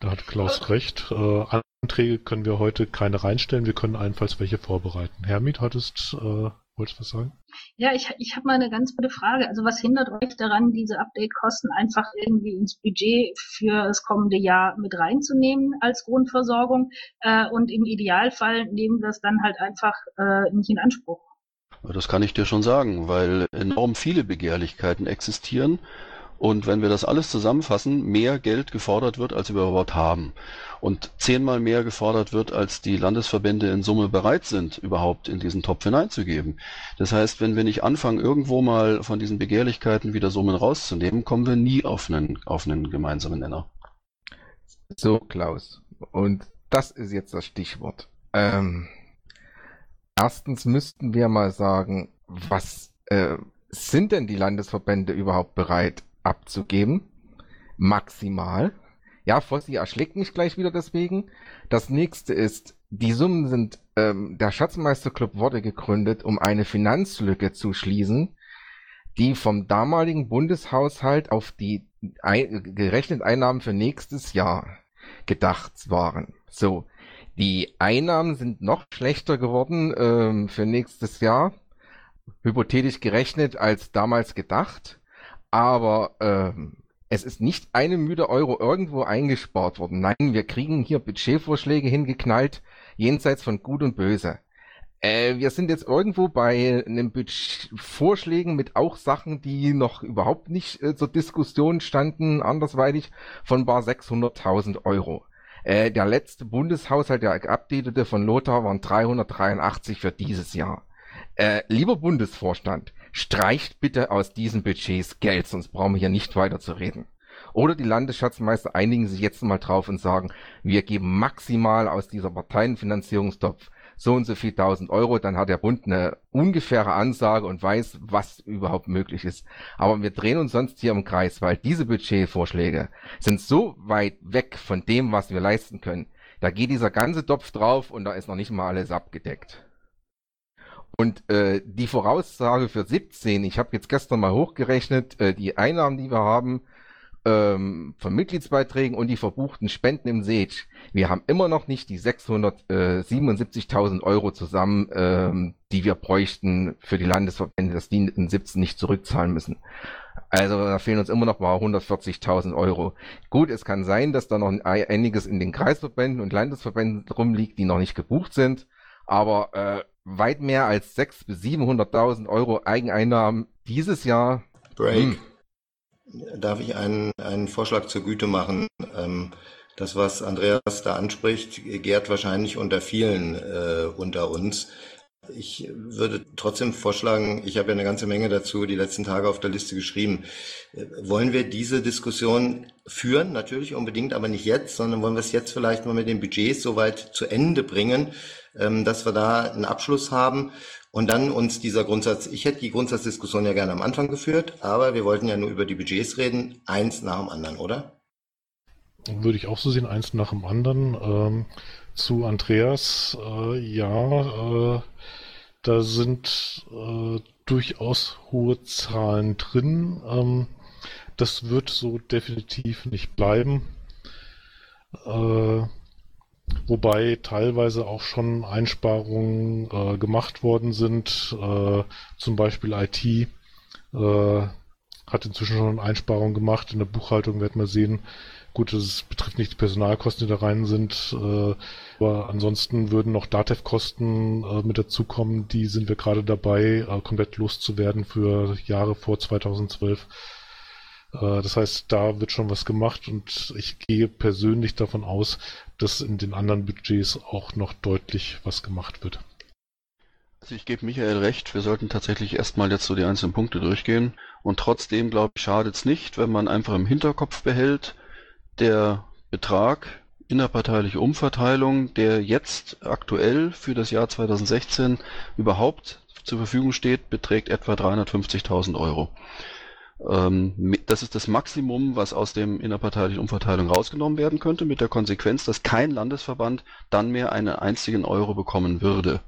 Da hat Klaus recht. Äh, Anträge können wir heute keine reinstellen, wir können allenfalls welche vorbereiten. Hermit, hattest äh, Wolltest du was sagen? Ja, ich, ich habe mal eine ganz gute Frage. Also was hindert euch daran, diese Update-Kosten einfach irgendwie ins Budget für das kommende Jahr mit reinzunehmen als Grundversorgung? Äh, und im Idealfall nehmen wir es dann halt einfach äh, nicht in Anspruch. Das kann ich dir schon sagen, weil enorm viele Begehrlichkeiten existieren und wenn wir das alles zusammenfassen, mehr Geld gefordert wird, als wir überhaupt haben. Und zehnmal mehr gefordert wird, als die Landesverbände in Summe bereit sind, überhaupt in diesen Topf hineinzugeben. Das heißt, wenn wir nicht anfangen, irgendwo mal von diesen Begehrlichkeiten wieder Summen rauszunehmen, kommen wir nie auf einen, auf einen gemeinsamen Nenner. So, Klaus. Und das ist jetzt das Stichwort. Ähm, erstens müssten wir mal sagen, was äh, sind denn die Landesverbände überhaupt bereit abzugeben? Maximal. Ja, Fossi erschlägt mich gleich wieder deswegen. Das nächste ist, die Summen sind, ähm, der Schatzmeisterclub wurde gegründet, um eine Finanzlücke zu schließen, die vom damaligen Bundeshaushalt auf die ein, gerechnet Einnahmen für nächstes Jahr gedacht waren. So, die Einnahmen sind noch schlechter geworden ähm, für nächstes Jahr, hypothetisch gerechnet als damals gedacht, aber ähm, es ist nicht eine müde Euro irgendwo eingespart worden. Nein, wir kriegen hier Budgetvorschläge hingeknallt, jenseits von Gut und Böse. Äh, wir sind jetzt irgendwo bei einem Budget Vorschlägen mit auch Sachen, die noch überhaupt nicht äh, zur Diskussion standen, andersweitig, von bar 600.000 Euro. Äh, der letzte Bundeshaushalt, der geupdatete von Lothar, waren 383 für dieses Jahr. Äh, lieber Bundesvorstand, streicht bitte aus diesen Budgets Geld, sonst brauchen wir hier nicht weiter zu reden. Oder die Landesschatzmeister einigen sich jetzt mal drauf und sagen, wir geben maximal aus dieser Parteienfinanzierungstopf so und so viel tausend Euro, dann hat der Bund eine ungefähre Ansage und weiß, was überhaupt möglich ist. Aber wir drehen uns sonst hier im Kreis, weil diese Budgetvorschläge sind so weit weg von dem, was wir leisten können. Da geht dieser ganze Topf drauf und da ist noch nicht mal alles abgedeckt. Und äh, die Voraussage für 17, ich habe jetzt gestern mal hochgerechnet, äh, die Einnahmen, die wir haben ähm, von Mitgliedsbeiträgen und die verbuchten Spenden im Sage. Wir haben immer noch nicht die 677.000 Euro zusammen, ähm, die wir bräuchten für die Landesverbände, dass die in 17 nicht zurückzahlen müssen. Also da fehlen uns immer noch mal 140.000 Euro. Gut, es kann sein, dass da noch einiges in den Kreisverbänden und Landesverbänden rumliegt, die noch nicht gebucht sind. Aber äh, weit mehr als 600.000 bis 700.000 Euro Eigeneinnahmen dieses Jahr. Break. Hm. Darf ich einen, einen Vorschlag zur Güte machen? Ähm, das, was Andreas da anspricht, gärt wahrscheinlich unter vielen äh, unter uns. Ich würde trotzdem vorschlagen, ich habe ja eine ganze Menge dazu die letzten Tage auf der Liste geschrieben. Äh, wollen wir diese Diskussion führen? Natürlich unbedingt, aber nicht jetzt, sondern wollen wir es jetzt vielleicht mal mit den Budgets soweit zu Ende bringen, ähm, dass wir da einen Abschluss haben und dann uns dieser Grundsatz, ich hätte die Grundsatzdiskussion ja gerne am Anfang geführt, aber wir wollten ja nur über die Budgets reden, eins nach dem anderen, oder? Würde ich auch so sehen, eins nach dem anderen. Ähm, zu Andreas, äh, ja, äh, da sind äh, durchaus hohe Zahlen drin. Ähm, das wird so definitiv nicht bleiben. Äh, wobei teilweise auch schon Einsparungen äh, gemacht worden sind. Äh, zum Beispiel IT äh, hat inzwischen schon Einsparungen gemacht. In der Buchhaltung werden wir sehen. Gut, das betrifft nicht die Personalkosten, die da rein sind, äh, aber ansonsten würden noch Datev-Kosten äh, mit dazukommen. Die sind wir gerade dabei, äh, komplett loszuwerden für Jahre vor 2012. Äh, das heißt, da wird schon was gemacht und ich gehe persönlich davon aus, dass in den anderen Budgets auch noch deutlich was gemacht wird. Also ich gebe Michael recht, wir sollten tatsächlich erstmal jetzt so die einzelnen Punkte durchgehen. Und trotzdem, glaube ich, schadet es nicht, wenn man einfach im Hinterkopf behält, der Betrag innerparteiliche Umverteilung, der jetzt aktuell für das Jahr 2016 überhaupt zur Verfügung steht, beträgt etwa 350.000 Euro. Ähm, das ist das Maximum, was aus dem innerparteilichen Umverteilung rausgenommen werden könnte, mit der Konsequenz, dass kein Landesverband dann mehr einen einzigen Euro bekommen würde.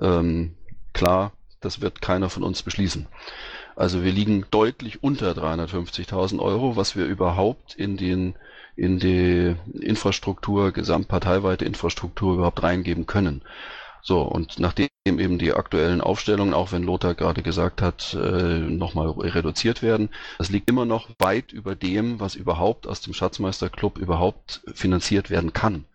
Ähm, klar, das wird keiner von uns beschließen. Also wir liegen deutlich unter 350.000 Euro, was wir überhaupt in den in die Infrastruktur, gesamtparteiweite Infrastruktur überhaupt reingeben können. So, und nachdem eben die aktuellen Aufstellungen, auch wenn Lothar gerade gesagt hat, äh, nochmal reduziert werden, das liegt immer noch weit über dem, was überhaupt aus dem Schatzmeisterclub überhaupt finanziert werden kann.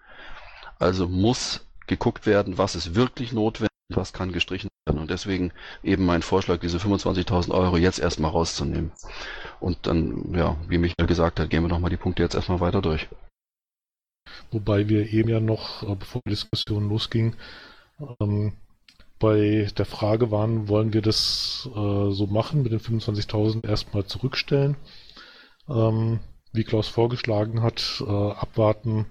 Also muss geguckt werden, was ist wirklich notwendig, was kann gestrichen werden. Und deswegen eben mein Vorschlag, diese 25.000 Euro jetzt erstmal rauszunehmen. Und dann, ja, wie Michael gesagt hat, gehen wir nochmal die Punkte jetzt erstmal weiter durch. Wobei wir eben ja noch, äh, bevor die Diskussion losging, ähm, bei der Frage waren, wollen wir das äh, so machen, mit den 25.000 erstmal zurückstellen, ähm, wie Klaus vorgeschlagen hat, äh, abwarten,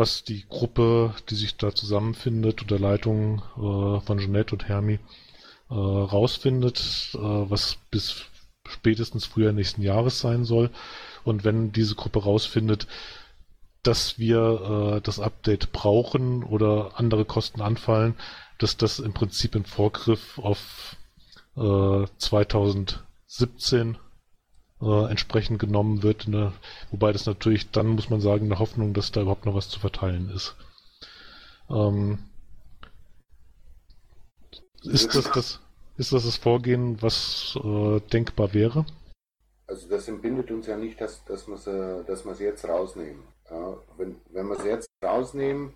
was die Gruppe, die sich da zusammenfindet, unter Leitung äh, von Jeanette und Hermi, äh, rausfindet, äh, was bis spätestens Frühjahr nächsten Jahres sein soll. Und wenn diese Gruppe rausfindet, dass wir äh, das Update brauchen oder andere Kosten anfallen, dass das im Prinzip in Vorgriff auf äh, 2017 äh, entsprechend genommen wird. Ne? Wobei das natürlich dann, muss man sagen, in der Hoffnung, dass da überhaupt noch was zu verteilen ist. Ähm, ist, das, das, ist das das Vorgehen, was äh, denkbar wäre? Also das entbindet uns ja nicht, dass, dass wir es dass jetzt rausnehmen. Ja, wenn, wenn wir es jetzt rausnehmen,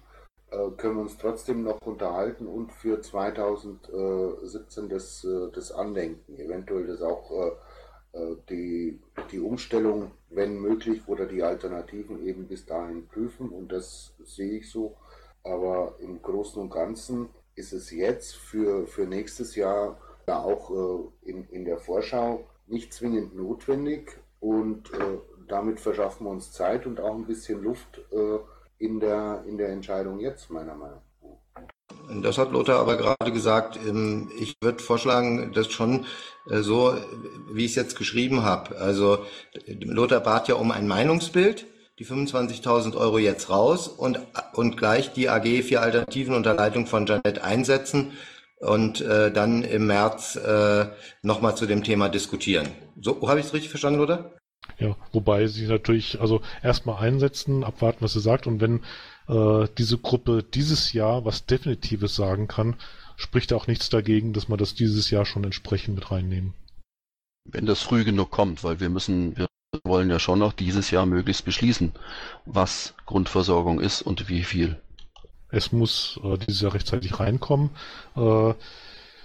äh, können wir uns trotzdem noch unterhalten und für 2017 das, äh, das Andenken, eventuell das auch äh, die, die Umstellung, wenn möglich, oder die Alternativen eben bis dahin prüfen und das sehe ich so. Aber im Großen und Ganzen ist es jetzt für, für nächstes Jahr ja auch äh, in, in der Vorschau nicht zwingend notwendig und äh, damit verschaffen wir uns Zeit und auch ein bisschen Luft äh, in, der, in der Entscheidung jetzt, meiner Meinung nach. Das hat Lothar aber gerade gesagt. Ähm, ich würde vorschlagen, das schon äh, so, wie ich es jetzt geschrieben habe. Also Lothar bat ja um ein Meinungsbild, die 25.000 Euro jetzt raus und, und gleich die AG vier Alternativen unter Leitung von Janet einsetzen und äh, dann im März äh, nochmal zu dem Thema diskutieren. So habe ich es richtig verstanden, Lothar? Ja, wobei sie natürlich, also erstmal einsetzen, abwarten, was sie sagt und wenn äh, diese Gruppe dieses Jahr was Definitives sagen kann, spricht auch nichts dagegen, dass wir das dieses Jahr schon entsprechend mit reinnehmen. Wenn das früh genug kommt, weil wir müssen, wir wollen ja schon noch dieses Jahr möglichst beschließen, was Grundversorgung ist und wie viel. Es muss äh, dieses Jahr rechtzeitig reinkommen. Äh,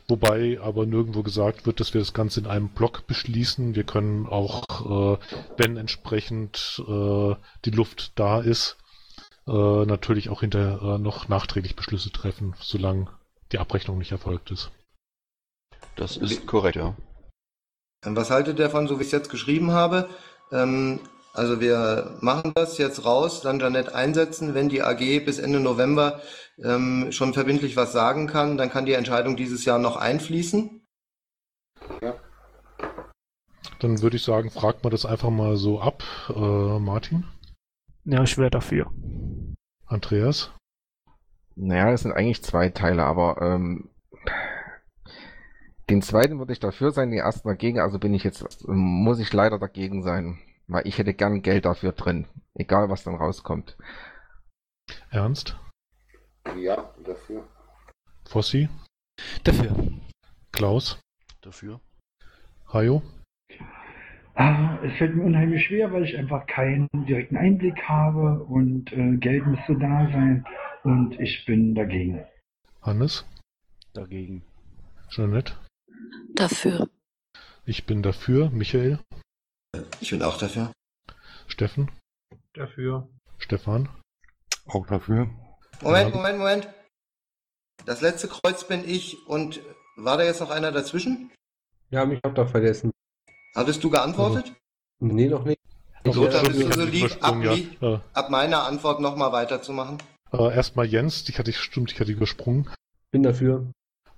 Wobei aber nirgendwo gesagt wird, dass wir das Ganze in einem Block beschließen. Wir können auch, äh, wenn entsprechend äh, die Luft da ist, äh, natürlich auch hinter äh, noch nachträglich Beschlüsse treffen, solange die Abrechnung nicht erfolgt ist. Das ist korrekt, ja. Was haltet ihr davon, so wie ich es jetzt geschrieben habe? Ähm, also wir machen das jetzt raus, dann Janette einsetzen. Wenn die AG bis Ende November ähm, schon verbindlich was sagen kann, dann kann die Entscheidung dieses Jahr noch einfließen. Ja. Dann würde ich sagen, fragt man das einfach mal so ab. Äh, Martin? Ja, ich wäre dafür. Andreas? Naja, es sind eigentlich zwei Teile, aber ähm, den zweiten würde ich dafür sein, den ersten dagegen, also bin ich jetzt, muss ich leider dagegen sein. Weil ich hätte gern Geld dafür drin. Egal, was dann rauskommt. Ernst? Ja, dafür. Fossi? Dafür. Klaus? Dafür. Hajo? Ah, es fällt mir unheimlich schwer, weil ich einfach keinen direkten Einblick habe und äh, Geld müsste da sein und ich bin dagegen. Hannes? Dagegen. Jeanette? Dafür. Ich bin dafür. Michael? Ich bin auch dafür. Steffen? Dafür. Stefan? Auch dafür. Moment, Moment, Moment. Das letzte Kreuz bin ich und war da jetzt noch einer dazwischen? Ja, mich hab da vergessen. Hattest du geantwortet? Nee, noch nicht. Lothar, bist du so lieb, ab, ja. lieb, Ja. ab meiner Antwort nochmal weiterzumachen? Äh, erstmal Jens, dich hatte ich, stimmt, ich hatte übersprungen. Bin dafür.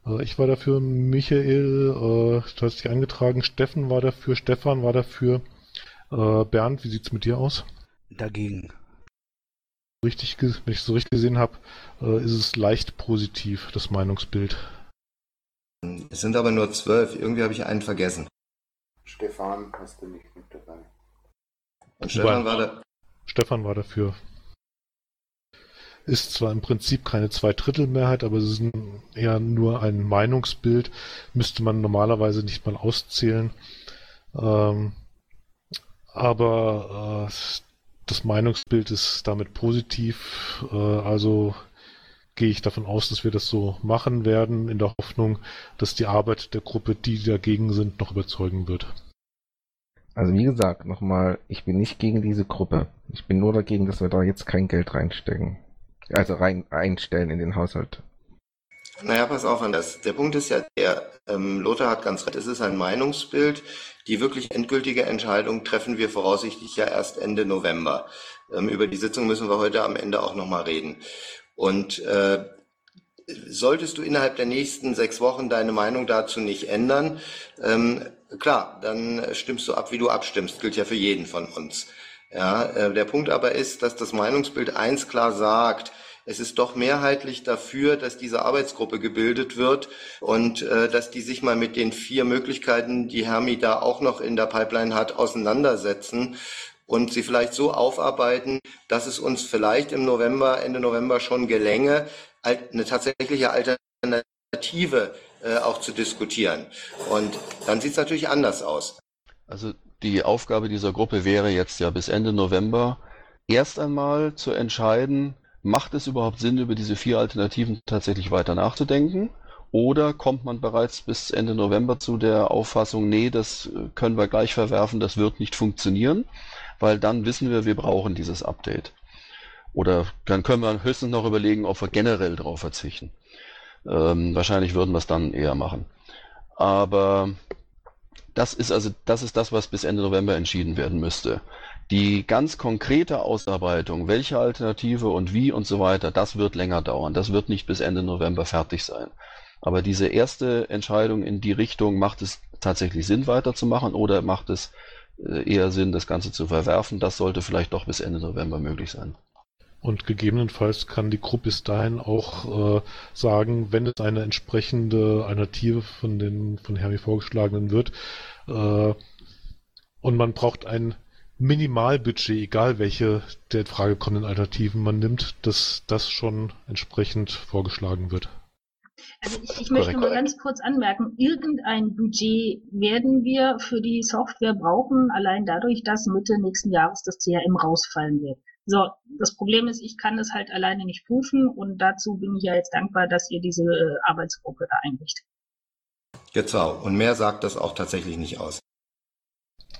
Äh, ich war dafür, Michael, äh, du hast dich eingetragen, Steffen war dafür, Stefan war dafür. Äh, Bernd, wie sieht's mit dir aus? Dagegen. Richtig, wenn ich so richtig gesehen habe, äh, ist es leicht positiv, das Meinungsbild. Es sind aber nur zwölf. Irgendwie habe ich einen vergessen. Stefan hast du nicht mit dabei. Und Stefan war da. Stefan war dafür. ist zwar im Prinzip keine Zweidrittelmehrheit, aber es ist ein, eher nur ein Meinungsbild, müsste man normalerweise nicht mal auszählen. Ähm, aber äh, das Meinungsbild ist damit positiv, äh, also gehe ich davon aus, dass wir das so machen werden, in der Hoffnung, dass die Arbeit der Gruppe, die dagegen sind, noch überzeugen wird. Also wie gesagt, nochmal, ich bin nicht gegen diese Gruppe. Ich bin nur dagegen, dass wir da jetzt kein Geld reinstecken. Also rein einstellen in den Haushalt. Naja, pass auf, Anders. Der Punkt ist ja der, ähm, Lothar hat ganz recht, es ist ein Meinungsbild. Die wirklich endgültige Entscheidung treffen wir voraussichtlich ja erst Ende November. Ähm, über die Sitzung müssen wir heute am Ende auch nochmal reden. Und äh, solltest du innerhalb der nächsten sechs Wochen deine Meinung dazu nicht ändern, ähm, klar, dann stimmst du ab, wie du abstimmst. Gilt ja für jeden von uns. Ja, äh, der Punkt aber ist, dass das Meinungsbild eins klar sagt, es ist doch mehrheitlich dafür, dass diese Arbeitsgruppe gebildet wird und äh, dass die sich mal mit den vier Möglichkeiten, die Hermi da auch noch in der Pipeline hat, auseinandersetzen und sie vielleicht so aufarbeiten, dass es uns vielleicht im November, Ende November schon gelänge, eine tatsächliche Alternative äh, auch zu diskutieren. Und dann sieht es natürlich anders aus. Also die Aufgabe dieser Gruppe wäre jetzt ja bis Ende November erst einmal zu entscheiden, macht es überhaupt Sinn, über diese vier Alternativen tatsächlich weiter nachzudenken? Oder kommt man bereits bis Ende November zu der Auffassung, nee, das können wir gleich verwerfen, das wird nicht funktionieren, weil dann wissen wir, wir brauchen dieses Update. Oder dann können wir höchstens noch überlegen, ob wir generell darauf verzichten. Ähm, wahrscheinlich würden wir es dann eher machen. Aber das ist also das ist das, was bis Ende November entschieden werden müsste. Die ganz konkrete Ausarbeitung, welche Alternative und wie und so weiter, das wird länger dauern. Das wird nicht bis Ende November fertig sein. Aber diese erste Entscheidung in die Richtung, macht es tatsächlich Sinn weiterzumachen oder macht es eher Sinn, das Ganze zu verwerfen, das sollte vielleicht doch bis Ende November möglich sein. Und gegebenenfalls kann die Gruppe bis dahin auch äh, sagen, wenn es eine entsprechende Alternative von den von Hermi vorgeschlagenen wird, äh, und man braucht ein Minimalbudget, egal welche der Frage kommenden Alternativen man nimmt, dass das schon entsprechend vorgeschlagen wird. Also ich, ich möchte nur ganz kurz anmerken, irgendein Budget werden wir für die Software brauchen, allein dadurch, dass Mitte nächsten Jahres das CRM rausfallen wird. So, das Problem ist, ich kann das halt alleine nicht prüfen und dazu bin ich ja jetzt dankbar, dass ihr diese äh, Arbeitsgruppe da einrichtet. Genau, und mehr sagt das auch tatsächlich nicht aus.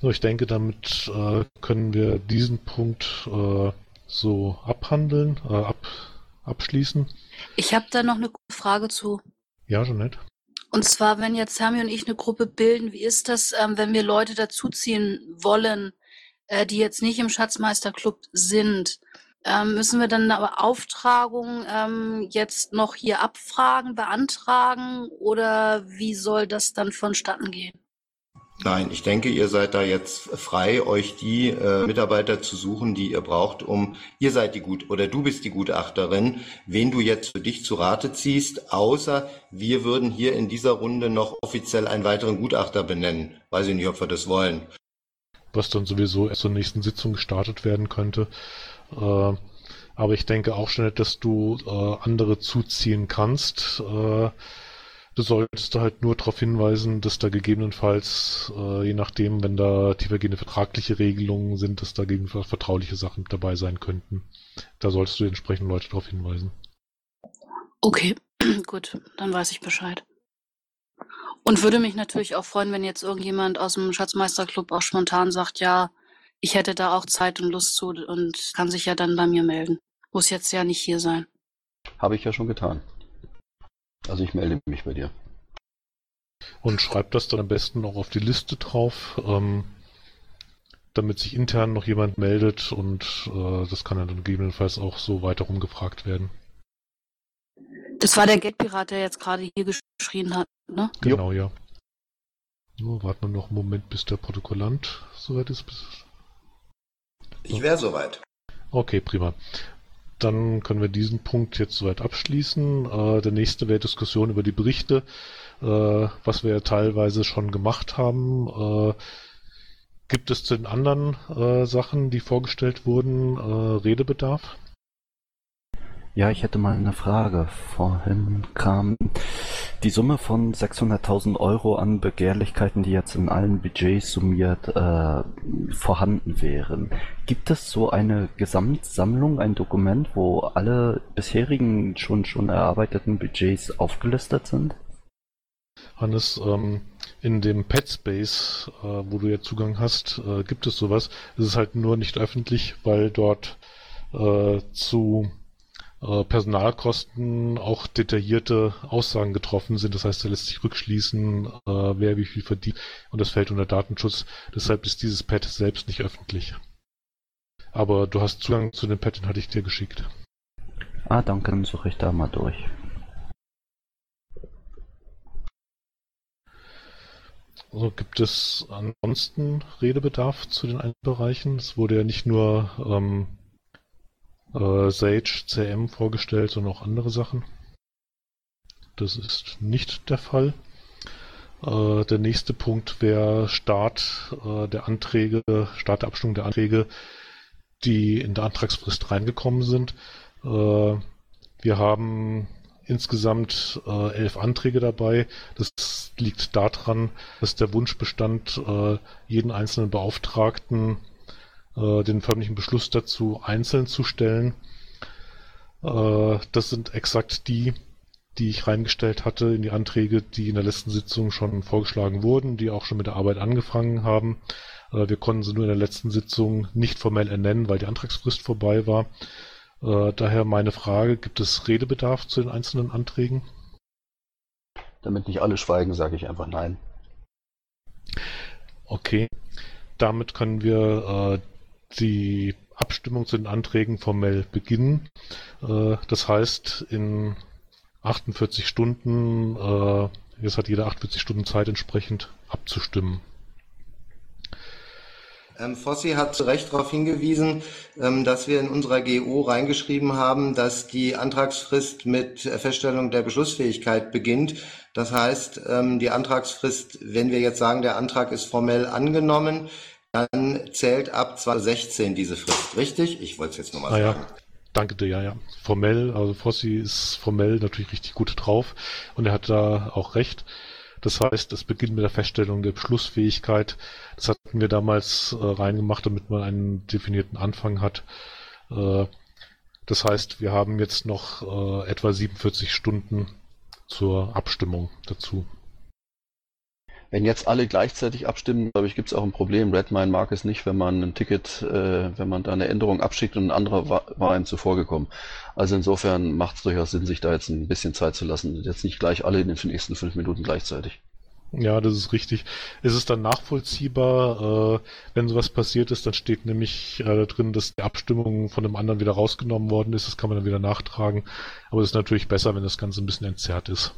So, ich denke, damit äh, können wir diesen Punkt äh, so abhandeln, äh, ab, abschließen. Ich habe da noch eine Frage zu. Ja, Jeanette. Und zwar, wenn jetzt Hermi und ich eine Gruppe bilden, wie ist das, ähm, wenn wir Leute dazuziehen wollen, äh, die jetzt nicht im Schatzmeisterclub sind? Ähm, müssen wir dann eine Beauftragung ähm, jetzt noch hier abfragen, beantragen oder wie soll das dann vonstatten gehen? Nein, ich denke, ihr seid da jetzt frei, euch die äh, Mitarbeiter zu suchen, die ihr braucht, um, ihr seid die Gut, oder du bist die Gutachterin, wen du jetzt für dich zu Rate ziehst, außer wir würden hier in dieser Runde noch offiziell einen weiteren Gutachter benennen. Weiß ich nicht, ob wir das wollen. Was dann sowieso erst zur nächsten Sitzung gestartet werden könnte. Äh, aber ich denke auch schnell, dass du äh, andere zuziehen kannst. Äh, Du solltest da halt nur darauf hinweisen, dass da gegebenenfalls, äh, je nachdem, wenn da tiefergehende vertragliche Regelungen sind, dass da gegebenenfalls vertrauliche Sachen dabei sein könnten. Da solltest du entsprechend Leute darauf hinweisen. Okay, gut, dann weiß ich Bescheid. Und würde mich natürlich auch freuen, wenn jetzt irgendjemand aus dem Schatzmeisterclub auch spontan sagt, ja, ich hätte da auch Zeit und Lust zu und kann sich ja dann bei mir melden. Muss jetzt ja nicht hier sein. Habe ich ja schon getan. Also ich melde mich bei dir. Und schreib das dann am besten auch auf die Liste drauf, ähm, damit sich intern noch jemand meldet und äh, das kann dann gegebenenfalls auch so weiter rumgefragt werden. Das war der Getpirat, der jetzt gerade hier geschrien hat, ne? Genau, ja. Nur warten wir noch einen Moment, bis der Protokollant soweit ist. Ich wäre soweit. Okay, prima dann können wir diesen Punkt jetzt soweit abschließen. Äh, der nächste wäre Diskussion über die Berichte, äh, was wir ja teilweise schon gemacht haben. Äh, gibt es zu den anderen äh, Sachen, die vorgestellt wurden, äh, Redebedarf? Ja, ich hätte mal eine Frage. Vorhin kam die Summe von 600.000 Euro an Begehrlichkeiten, die jetzt in allen Budgets summiert äh, vorhanden wären. Gibt es so eine Gesamtsammlung, ein Dokument, wo alle bisherigen schon schon erarbeiteten Budgets aufgelistet sind? Hannes, ähm, in dem Pet Space, äh, wo du ja Zugang hast, äh, gibt es sowas. Es ist halt nur nicht öffentlich, weil dort äh, zu äh, Personalkosten auch detaillierte Aussagen getroffen sind. Das heißt, da lässt sich rückschließen, äh, wer wie viel verdient und das fällt unter Datenschutz. Deshalb ist dieses Pad selbst nicht öffentlich. Aber du hast Zugang zu dem Pad, den hatte ich dir geschickt. Ah, danke, dann suche ich da mal durch. Also gibt es ansonsten Redebedarf zu den einzelnen Bereichen? Es wurde ja nicht nur ähm, äh, Sage CM vorgestellt, sondern auch andere Sachen. Das ist nicht der Fall. Äh, der nächste Punkt wäre Start äh, der Anträge, Start der Abstimmung der Anträge, die in der Antragsfrist reingekommen sind. Äh, wir haben insgesamt äh, elf Anträge dabei. Das liegt daran, dass der Wunsch bestand, äh, jeden einzelnen Beauftragten äh, den förmlichen Beschluss dazu einzeln zu stellen. Äh, das sind exakt die, die ich reingestellt hatte in die Anträge, die in der letzten Sitzung schon vorgeschlagen wurden, die auch schon mit der Arbeit angefangen haben. Äh, wir konnten sie nur in der letzten Sitzung nicht formell ernennen, weil die Antragsfrist vorbei war. Daher meine Frage, gibt es Redebedarf zu den einzelnen Anträgen? Damit nicht alle schweigen, sage ich einfach nein. Okay, damit können wir die Abstimmung zu den Anträgen formell beginnen. Äh, das heißt, in 48 Stunden, äh, jetzt hat jeder 48 Stunden Zeit entsprechend abzustimmen. Ähm, Fossi hat zu Recht darauf hingewiesen, ähm, dass wir in unserer GO reingeschrieben haben, dass die Antragsfrist mit Feststellung der Beschlussfähigkeit beginnt. Das heißt, ähm, die Antragsfrist, wenn wir jetzt sagen, der Antrag ist formell angenommen, dann zählt ab 2016 diese Frist, richtig? Ich wollte es jetzt nur mal ah, sagen. Danke dir, ja, ja. Formell, also Fossi ist formell natürlich richtig gut drauf und er hat da auch recht. Das heißt, es beginnt mit der Feststellung der Beschlussfähigkeit. Das hatten wir damals äh, reingemacht, damit man einen definierten Anfang hat. Äh, das heißt, wir haben jetzt noch äh, etwa 47 Stunden zur Abstimmung dazu. Wenn jetzt alle gleichzeitig abstimmen, glaube ich, gibt es auch ein Problem. Redmine mag es nicht, wenn man ein Ticket, äh, wenn man da eine Änderung abschickt und ein anderer war, war einem zuvorgekommen. Also insofern macht es durchaus Sinn, sich da jetzt ein bisschen Zeit zu lassen. Jetzt nicht gleich alle in den nächsten fünf Minuten gleichzeitig. Ja, das ist richtig. Ist es dann nachvollziehbar, äh, wenn sowas passiert ist, dann steht nämlich äh, drin, dass die Abstimmung von dem anderen wieder rausgenommen worden ist. Das kann man dann wieder nachtragen. Aber es ist natürlich besser, wenn das Ganze ein bisschen entzerrt ist.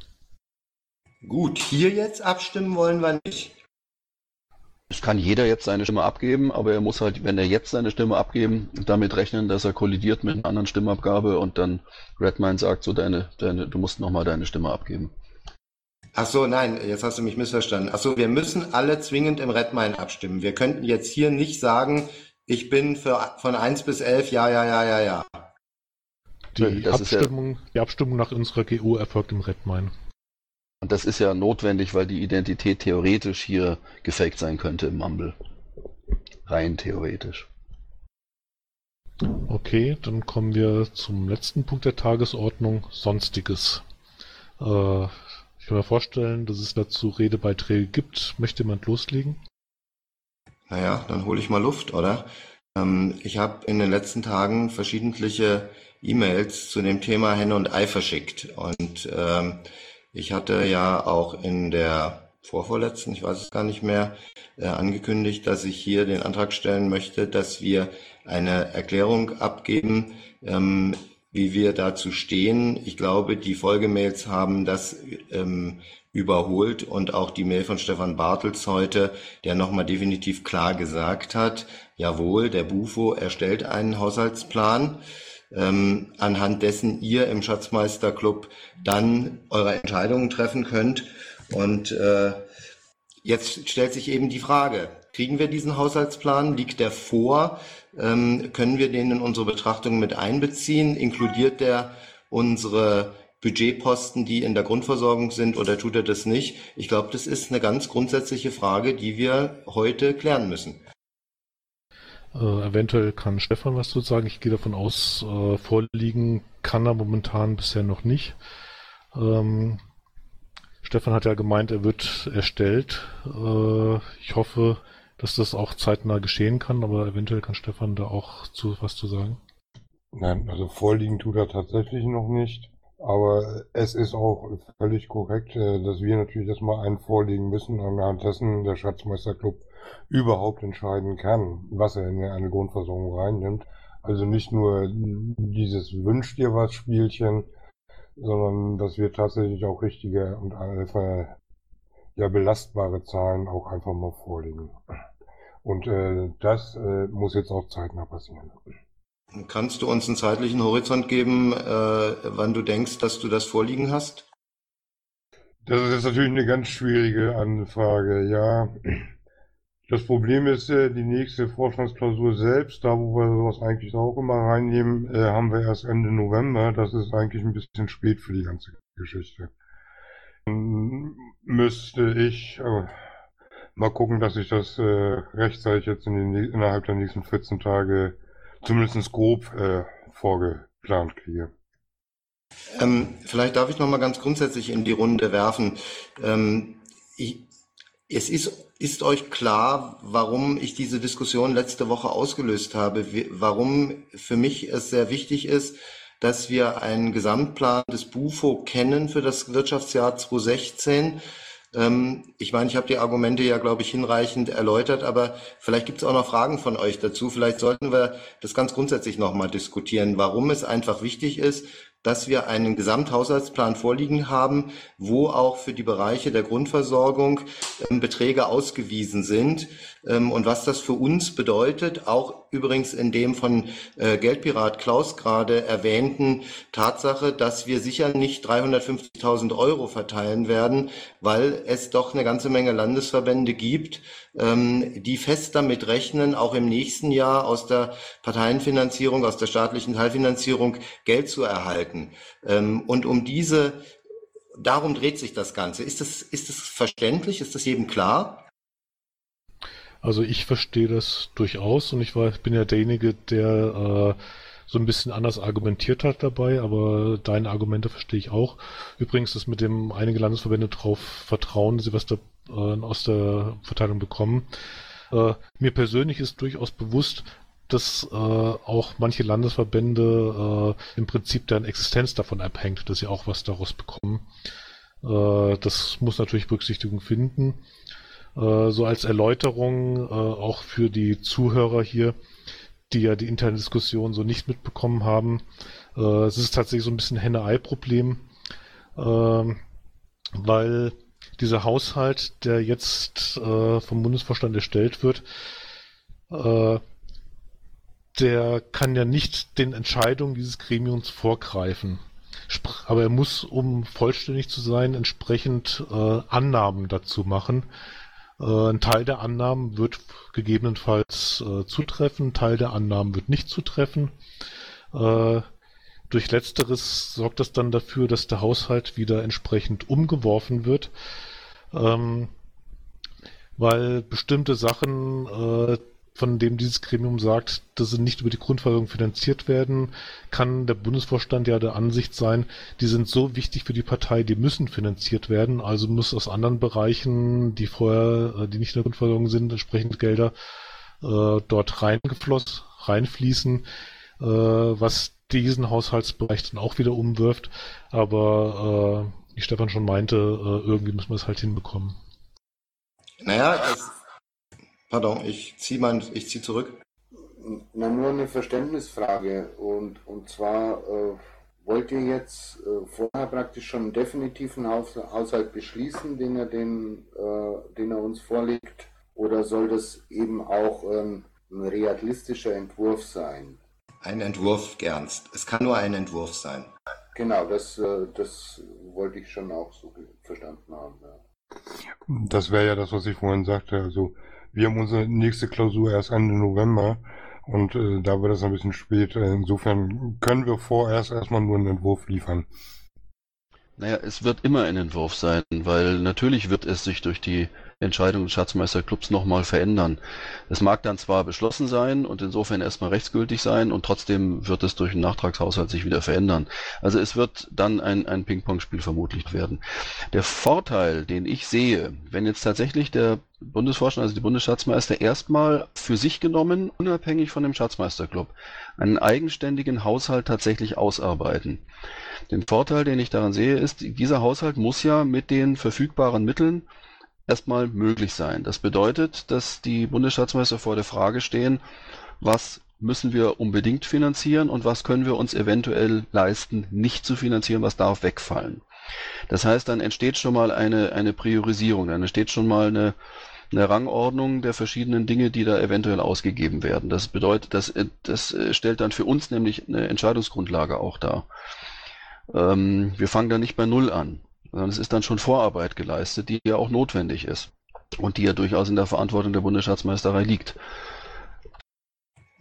Gut, hier jetzt abstimmen wollen wir nicht. Es kann jeder jetzt seine Stimme abgeben, aber er muss halt, wenn er jetzt seine Stimme abgeben, damit rechnen, dass er kollidiert mit einer anderen Stimmabgabe und dann Redmine sagt so, deine, deine, du musst nochmal deine Stimme abgeben. Ach so, nein, jetzt hast du mich missverstanden. Ach so, wir müssen alle zwingend im Redmine abstimmen. Wir könnten jetzt hier nicht sagen, ich bin für, von 1 bis 11, ja, ja, ja, ja, ja. Die, Abstimmung, ja die Abstimmung nach unserer GO erfolgt im Redmine. Und das ist ja notwendig, weil die Identität theoretisch hier gefaked sein könnte im Mumble. Rein theoretisch. Okay, dann kommen wir zum letzten Punkt der Tagesordnung, Sonstiges. Äh, ich kann mir vorstellen, dass es dazu Redebeiträge gibt. Möchte jemand loslegen? Naja, dann hole ich mal Luft, oder? Ähm, ich habe in den letzten Tagen verschiedentliche E-Mails zu dem Thema Henne und Ei verschickt. Und ähm, ich hatte ja auch in der vorvorletzten, ich weiß es gar nicht mehr, äh, angekündigt, dass ich hier den Antrag stellen möchte, dass wir eine Erklärung abgeben, ähm, wie wir dazu stehen. Ich glaube, die Folgemails haben das ähm, überholt und auch die Mail von Stefan Bartels heute, der nochmal definitiv klar gesagt hat, jawohl, der Bufo erstellt einen Haushaltsplan ähm, anhand dessen ihr im Schatzmeisterclub dann eure Entscheidungen treffen könnt. Und äh, jetzt stellt sich eben die Frage, Kriegen wir diesen Haushaltsplan? Liegt der vor? Ähm, können wir den in unsere Betrachtung mit einbeziehen? Inkludiert der unsere Budgetposten, die in der Grundversorgung sind, oder tut er das nicht? Ich glaube, das ist eine ganz grundsätzliche Frage, die wir heute klären müssen. Äh, eventuell kann Stefan was zu sagen. Ich gehe davon aus, äh, vorliegen kann er momentan bisher noch nicht. Ähm, Stefan hat ja gemeint, er wird erstellt. Äh, ich hoffe, dass das auch zeitnah geschehen kann, aber eventuell kann Stefan da auch zu, was zu sagen. Nein, also vorliegen tut er tatsächlich noch nicht. Aber es ist auch völlig korrekt, äh, dass wir natürlich erstmal einen vorlegen müssen, anhand dessen der Schatzmeisterclub überhaupt entscheiden kann, was er in eine Grundversorgung reinnimmt. Also nicht nur dieses Wünsch dir was Spielchen, sondern dass wir tatsächlich auch richtige und einfach ja belastbare Zahlen auch einfach mal vorlegen. Und äh, das äh, muss jetzt auch zeitnah passieren. Kannst du uns einen zeitlichen Horizont geben, äh, wann du denkst, dass du das vorliegen hast? Das ist jetzt natürlich eine ganz schwierige Anfrage, ja. Das Problem ist, äh, die nächste Vorstandsklausur selbst, da wo wir sowas eigentlich auch immer reinnehmen, äh, haben wir erst Ende November. Das ist eigentlich ein bisschen spät für die ganze Geschichte. Dann müsste ich äh, mal gucken, dass ich das äh, rechtzeitig jetzt in den, innerhalb der nächsten 14 Tage zumindest grob äh, vorgeplant kriege. Ähm, vielleicht darf ich noch mal ganz grundsätzlich in die Runde werfen. Ähm, ich, es ist, ist euch klar, warum ich diese Diskussion letzte Woche ausgelöst habe, warum für mich es sehr wichtig ist, dass wir einen Gesamtplan des BUFO kennen für das Wirtschaftsjahr 2016 ähm, ich meine, ich habe die Argumente ja, glaube ich, hinreichend erläutert, aber vielleicht gibt es auch noch Fragen von euch dazu. Vielleicht sollten wir das ganz grundsätzlich nochmal diskutieren, warum es einfach wichtig ist, dass wir einen Gesamthaushaltsplan vorliegen haben, wo auch für die Bereiche der Grundversorgung ähm, Beträge ausgewiesen sind und was das für uns bedeutet, auch übrigens in dem von äh, Geldpirat Klaus gerade erwähnten Tatsache, dass wir sicher nicht 350.000 Euro verteilen werden, weil es doch eine ganze Menge Landesverbände gibt, ähm, die fest damit rechnen, auch im nächsten Jahr aus der Parteienfinanzierung, aus der staatlichen Teilfinanzierung Geld zu erhalten. Ähm, und um diese, darum dreht sich das Ganze. Ist das, ist das verständlich? Ist das jedem klar? Also ich verstehe das durchaus und ich war, bin ja derjenige, der äh, so ein bisschen anders argumentiert hat dabei, aber deine Argumente verstehe ich auch. Übrigens, das mit dem einige Landesverbände darauf vertrauen, dass sie was da, äh, aus der Verteilung bekommen. Äh, mir persönlich ist durchaus bewusst, dass äh, auch manche Landesverbände äh, im Prinzip deren Existenz davon abhängt, dass sie auch was daraus bekommen. Äh, das muss natürlich Berücksichtigung finden. Äh, so als Erläuterung äh, auch für die Zuhörer hier, die ja die interne Diskussion so nicht mitbekommen haben. Äh, es ist tatsächlich so ein bisschen Henne-Ei-Problem, ähm, weil dieser Haushalt, der jetzt vom Bundesvorstand erstellt wird, der kann ja nicht den Entscheidungen dieses Gremiums vorgreifen. Aber er muss, um vollständig zu sein, entsprechend äh, Annahmen dazu machen. Äh, ein Teil der Annahmen wird gegebenenfalls äh, zutreffen, ein Teil der Annahmen wird nicht zutreffen. Äh, durch letzteres sorgt das dann dafür, dass der Haushalt wieder entsprechend umgeworfen wird, ähm, weil bestimmte Sachen von dem dieses Gremium sagt, dass sie nicht über die Grundversorgung finanziert werden, kann der Bundesvorstand ja der Ansicht sein, die sind so wichtig für die Partei, die müssen finanziert werden, also muss aus anderen Bereichen, die vorher, äh, die nicht in der Grundversorgung sind, entsprechend Gelder äh, dort reingeflossen, reinfließen, äh, was diesen Haushaltsbereich dann auch wieder umwirft, aber äh, wie Stefan schon meinte, äh, irgendwie muss man es halt hinbekommen. Naja, das Pardon, ich ziehe mein, ich ziehe zurück. Na, nur eine Verständnisfrage. Und, und zwar, äh, wollt ihr jetzt äh, vorher praktisch schon einen definitiven Haus, Haushalt beschließen, den er, den, äh, den er uns vorlegt? Oder soll das eben auch ähm, ein realistischer Entwurf sein? Ein Entwurf, Ernst. Es kann nur ein Entwurf sein. Genau, das, äh, das wollte ich schon auch so verstanden haben. Ja. Das wäre ja das, was ich vorhin sagte. Also wir haben unsere nächste Klausur erst Ende November und äh, da wird es ein bisschen spät. Äh, Insofern können wir vorerst erstmal nur einen Entwurf liefern. Naja, es wird immer ein Entwurf sein, weil natürlich wird es sich durch die Entscheidung des Schatzmeisterclubs nochmal verändern. Es mag dann zwar beschlossen sein und insofern erstmal rechtsgültig sein und trotzdem wird es durch einen Nachtragshaushalt sich wieder verändern. Also es wird dann ein, ein Ping-Pong-Spiel vermutlich werden. Der Vorteil, den ich sehe, wenn jetzt tatsächlich der Bundesvorstand, also die Bundesschatzmeister, erstmal für sich genommen, unabhängig von dem Schatzmeisterclub, einen eigenständigen Haushalt tatsächlich ausarbeiten. Den Vorteil, den ich daran sehe, ist, dieser Haushalt muss ja mit den verfügbaren Mitteln erstmal möglich sein. Das bedeutet, dass die Bundesschatzmeister vor der Frage stehen, was müssen wir unbedingt finanzieren und was können wir uns eventuell leisten, nicht zu finanzieren, was darf wegfallen. Das heißt, dann entsteht schon mal eine, eine Priorisierung, dann entsteht schon mal eine, eine Rangordnung der verschiedenen Dinge, die da eventuell ausgegeben werden. Das bedeutet, das, das stellt dann für uns nämlich eine Entscheidungsgrundlage auch dar. Ähm, wir fangen da nicht bei Null an, sondern es ist dann schon Vorarbeit geleistet, die ja auch notwendig ist und die ja durchaus in der Verantwortung der Bundesschatzmeisterei liegt.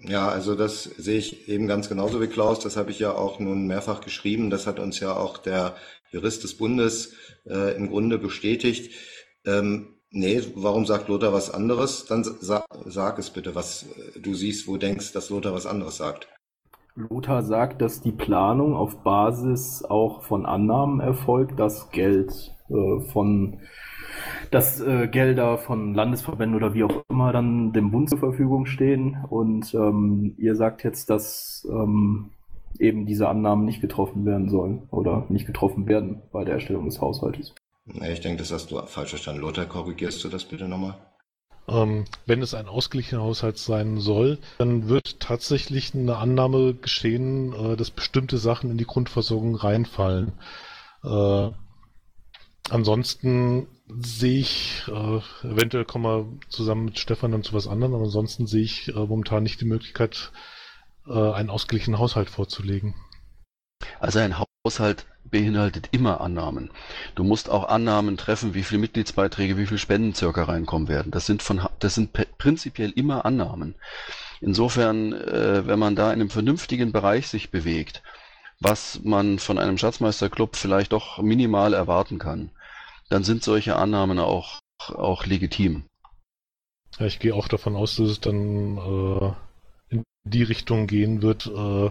Ja, also das sehe ich eben ganz genauso wie Klaus. Das habe ich ja auch nun mehrfach geschrieben. Das hat uns ja auch der Jurist des Bundes äh, im Grunde bestätigt. Ähm, nee, warum sagt Lothar was anderes? Dann sa sag es bitte, was du siehst, wo denkst, dass Lothar was anderes sagt. Lothar sagt, dass die Planung auf Basis auch von Annahmen erfolgt, dass Geld äh, von dass äh, Gelder von Landesverbänden oder wie auch immer dann dem Bund zur Verfügung stehen. Und ähm, ihr sagt jetzt, dass ähm, eben diese Annahmen nicht getroffen werden sollen oder nicht getroffen werden bei der Erstellung des Haushaltes. Ich denke, das hast du falsch verstanden. Lothar, korrigierst du das bitte nochmal? Ähm, wenn es ein ausgeglichener Haushalt sein soll, dann wird tatsächlich eine Annahme geschehen, äh, dass bestimmte Sachen in die Grundversorgung reinfallen. Äh, ansonsten sehe ich, äh, eventuell kommen wir zusammen mit Stefan dann zu was anderem, aber ansonsten sehe ich äh, momentan nicht die Möglichkeit, äh, einen ausgeglichenen Haushalt vorzulegen. Also ein Haushalt beinhaltet immer Annahmen. Du musst auch Annahmen treffen, wie viele Mitgliedsbeiträge, wie viele Spenden circa reinkommen werden. Das sind von, das sind prinzipiell immer Annahmen. Insofern, äh, wenn man da in einem vernünftigen Bereich sich bewegt, was man von einem Schatzmeisterclub vielleicht doch minimal erwarten kann, dann sind solche Annahmen auch, auch legitim. Ja, ich gehe auch davon aus, dass es dann äh, in die Richtung gehen wird, äh,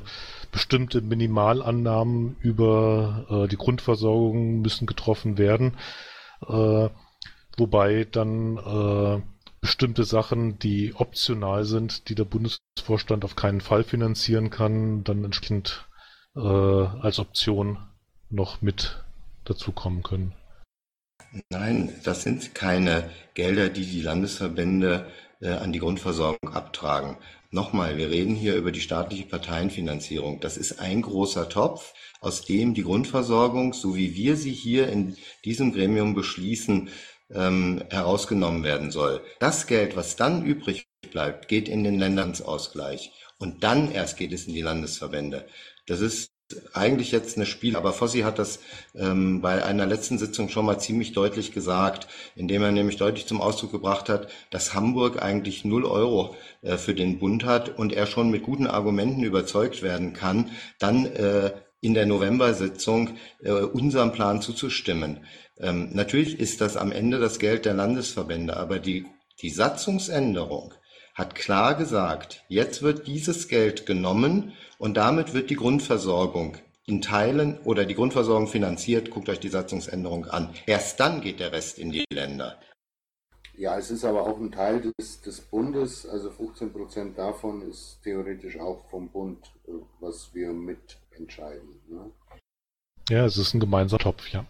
bestimmte Minimalannahmen über äh, die Grundversorgung müssen getroffen werden, äh, wobei dann äh, bestimmte Sachen, die optional sind, die der Bundesvorstand auf keinen Fall finanzieren kann, dann entsprechend äh, als Option noch mit dazukommen können. Nein, das sind keine Gelder, die die Landesverbände äh, an die Grundversorgung abtragen. Nochmal, wir reden hier über die staatliche Parteienfinanzierung. Das ist ein großer Topf, aus dem die Grundversorgung, so wie wir sie hier in diesem Gremium beschließen, ähm, herausgenommen werden soll. Das Geld, was dann übrig bleibt, geht in den Ländersausgleich. Und dann erst geht es in die Landesverbände. Das ist eigentlich jetzt eine Spiel, aber Fossi hat das ähm, bei einer letzten Sitzung schon mal ziemlich deutlich gesagt, indem er nämlich deutlich zum Ausdruck gebracht hat, dass Hamburg eigentlich null Euro äh, für den Bund hat und er schon mit guten Argumenten überzeugt werden kann, dann äh, in der November-Sitzung äh, unserem Plan zuzustimmen. Ähm, natürlich ist das am Ende das Geld der Landesverbände, aber die, die Satzungsänderung hat klar gesagt, jetzt wird dieses Geld genommen und damit wird die Grundversorgung in Teilen oder die Grundversorgung finanziert. Guckt euch die Satzungsänderung an. Erst dann geht der Rest in die Länder. Ja, es ist aber auch ein Teil des, des Bundes, also 15 Prozent davon ist theoretisch auch vom Bund, äh, was wir mitentscheiden. Ne? Ja, es ist ein gemeinsamer Topf, ja.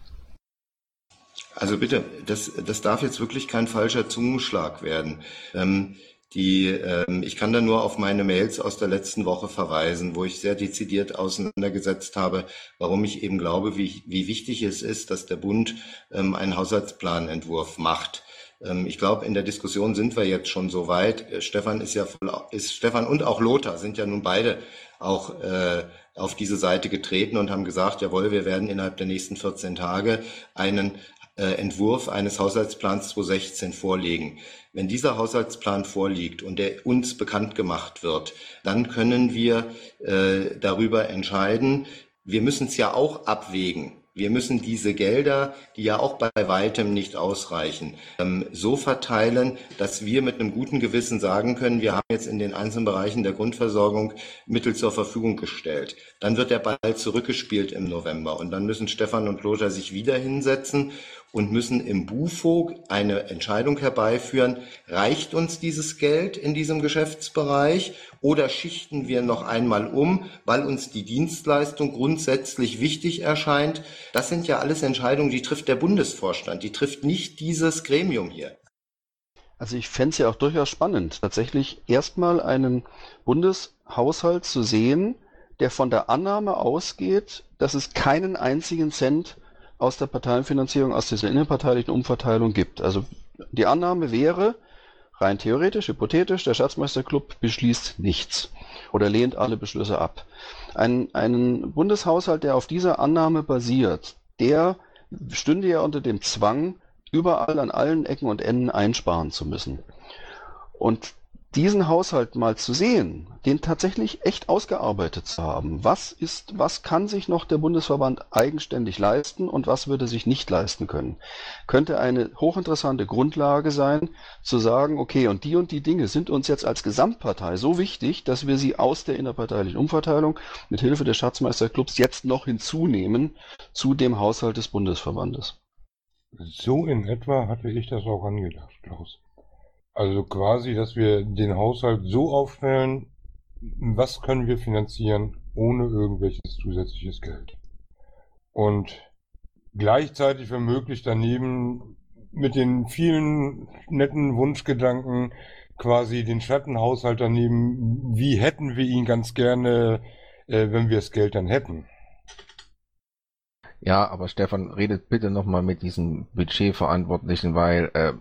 Also bitte, das, das darf jetzt wirklich kein falscher Zungenschlag werden. Ähm, die, ähm, ich kann da nur auf meine Mails aus der letzten Woche verweisen, wo ich sehr dezidiert auseinandergesetzt habe, warum ich eben glaube, wie, wie wichtig es ist, dass der Bund ähm, einen Haushaltsplanentwurf macht. Ähm, ich glaube, in der Diskussion sind wir jetzt schon so weit. Äh, Stefan ist ja voll, ist Stefan und auch Lothar sind ja nun beide auch äh, auf diese Seite getreten und haben gesagt, jawohl, wir werden innerhalb der nächsten 14 Tage einen Entwurf eines Haushaltsplans 2016 vorlegen. Wenn dieser Haushaltsplan vorliegt und der uns bekannt gemacht wird, dann können wir äh, darüber entscheiden. Wir müssen es ja auch abwägen. Wir müssen diese Gelder, die ja auch bei weitem nicht ausreichen, ähm, so verteilen, dass wir mit einem guten Gewissen sagen können, wir haben jetzt in den einzelnen Bereichen der Grundversorgung Mittel zur Verfügung gestellt. Dann wird der Ball zurückgespielt im November und dann müssen Stefan und Lothar sich wieder hinsetzen und müssen im BUFO eine Entscheidung herbeiführen, reicht uns dieses Geld in diesem Geschäftsbereich oder schichten wir noch einmal um, weil uns die Dienstleistung grundsätzlich wichtig erscheint. Das sind ja alles Entscheidungen, die trifft der Bundesvorstand, die trifft nicht dieses Gremium hier. Also ich fände es ja auch durchaus spannend, tatsächlich erstmal einen Bundeshaushalt zu sehen, der von der Annahme ausgeht, dass es keinen einzigen Cent aus der Parteienfinanzierung, aus dieser innerparteilichen Umverteilung gibt. Also die Annahme wäre, rein theoretisch, hypothetisch, der Schatzmeisterclub beschließt nichts oder lehnt alle Beschlüsse ab. Ein, einen Bundeshaushalt, der auf dieser Annahme basiert, der stünde ja unter dem Zwang, überall an allen Ecken und Enden einsparen zu müssen. Und diesen Haushalt mal zu sehen, den tatsächlich echt ausgearbeitet zu haben. Was ist, was kann sich noch der Bundesverband eigenständig leisten und was würde sich nicht leisten können? Könnte eine hochinteressante Grundlage sein, zu sagen, okay, und die und die Dinge sind uns jetzt als Gesamtpartei so wichtig, dass wir sie aus der innerparteilichen Umverteilung mit Hilfe des Schatzmeisterclubs jetzt noch hinzunehmen zu dem Haushalt des Bundesverbandes. So in etwa hatte ich das auch angedacht, Klaus. Also quasi, dass wir den Haushalt so aufstellen, was können wir finanzieren ohne irgendwelches zusätzliches Geld. Und gleichzeitig, wenn möglich, daneben mit den vielen netten Wunschgedanken quasi den Schattenhaushalt daneben, wie hätten wir ihn ganz gerne, äh, wenn wir das Geld dann hätten. Ja, aber Stefan, redet bitte nochmal mit diesen Budgetverantwortlichen, weil äh,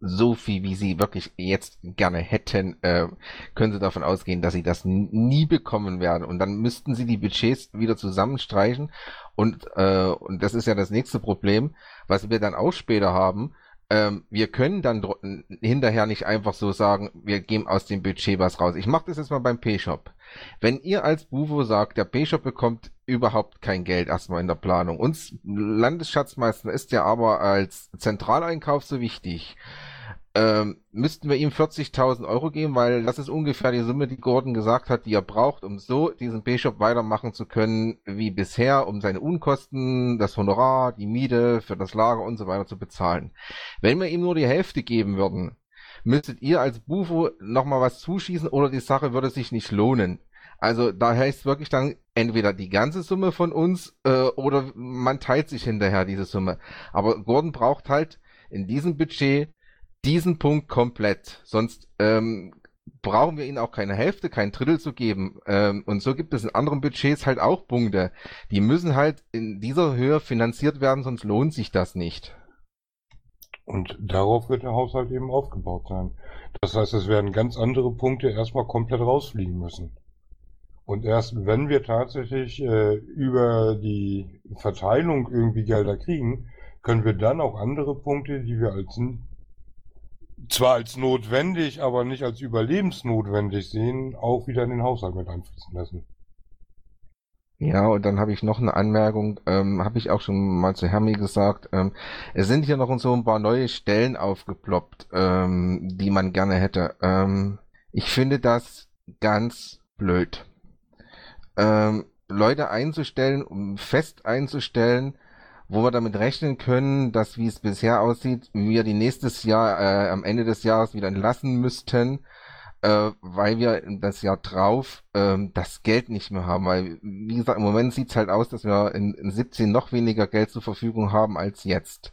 so viel, wie sie wirklich jetzt gerne hätten, äh, können sie davon ausgehen, dass sie das nie bekommen werden. Und dann müssten sie die Budgets wieder zusammenstreichen. Und, äh, und das ist ja das nächste Problem, was wir dann auch später haben. Ähm, wir können dann hinterher nicht einfach so sagen, wir geben aus dem Budget was raus. Ich mache das jetzt mal beim P-Shop. Wenn ihr als Buvo sagt, der B-Shop bekommt überhaupt kein Geld erstmal in der Planung. Uns Landesschatzmeister ist ja aber als Zentraleinkauf so wichtig. Ähm, müssten wir ihm 40.000 Euro geben, weil das ist ungefähr die Summe, die Gordon gesagt hat, die er braucht, um so diesen B-Shop weitermachen zu können wie bisher, um seine Unkosten, das Honorar, die Miete für das Lager und so weiter zu bezahlen. Wenn wir ihm nur die Hälfte geben würden, müsstet ihr als Bufo nochmal was zuschießen oder die Sache würde sich nicht lohnen. Also da heißt wirklich dann entweder die ganze Summe von uns äh, oder man teilt sich hinterher diese Summe. Aber Gordon braucht halt in diesem Budget diesen Punkt komplett. Sonst ähm, brauchen wir ihnen auch keine Hälfte, kein Drittel zu geben. Ähm, und so gibt es in anderen Budgets halt auch Punkte. Die müssen halt in dieser Höhe finanziert werden, sonst lohnt sich das nicht. Und darauf wird der Haushalt eben aufgebaut sein. Das heißt, es werden ganz andere Punkte erstmal komplett rausfliegen müssen. Und erst wenn wir tatsächlich äh, über die Verteilung irgendwie Gelder kriegen, können wir dann auch andere Punkte, die wir als zwar als notwendig, aber nicht als überlebensnotwendig sehen, auch wieder in den Haushalt mit einfließen lassen. Ja, und dann habe ich noch eine Anmerkung, ähm, habe ich auch schon mal zu Hermi gesagt. Ähm, es sind hier noch so ein paar neue Stellen aufgeploppt, ähm, die man gerne hätte. Ähm, ich finde das ganz blöd. Ähm, Leute einzustellen, um fest einzustellen, wo wir damit rechnen können, dass wie es bisher aussieht, wir die nächstes Jahr äh, am Ende des Jahres wieder entlassen müssten äh, weil wir das Jahr drauf ähm, das Geld nicht mehr haben. Weil, wie gesagt, im Moment sieht's halt aus, dass wir in, in 17 noch weniger Geld zur Verfügung haben als jetzt.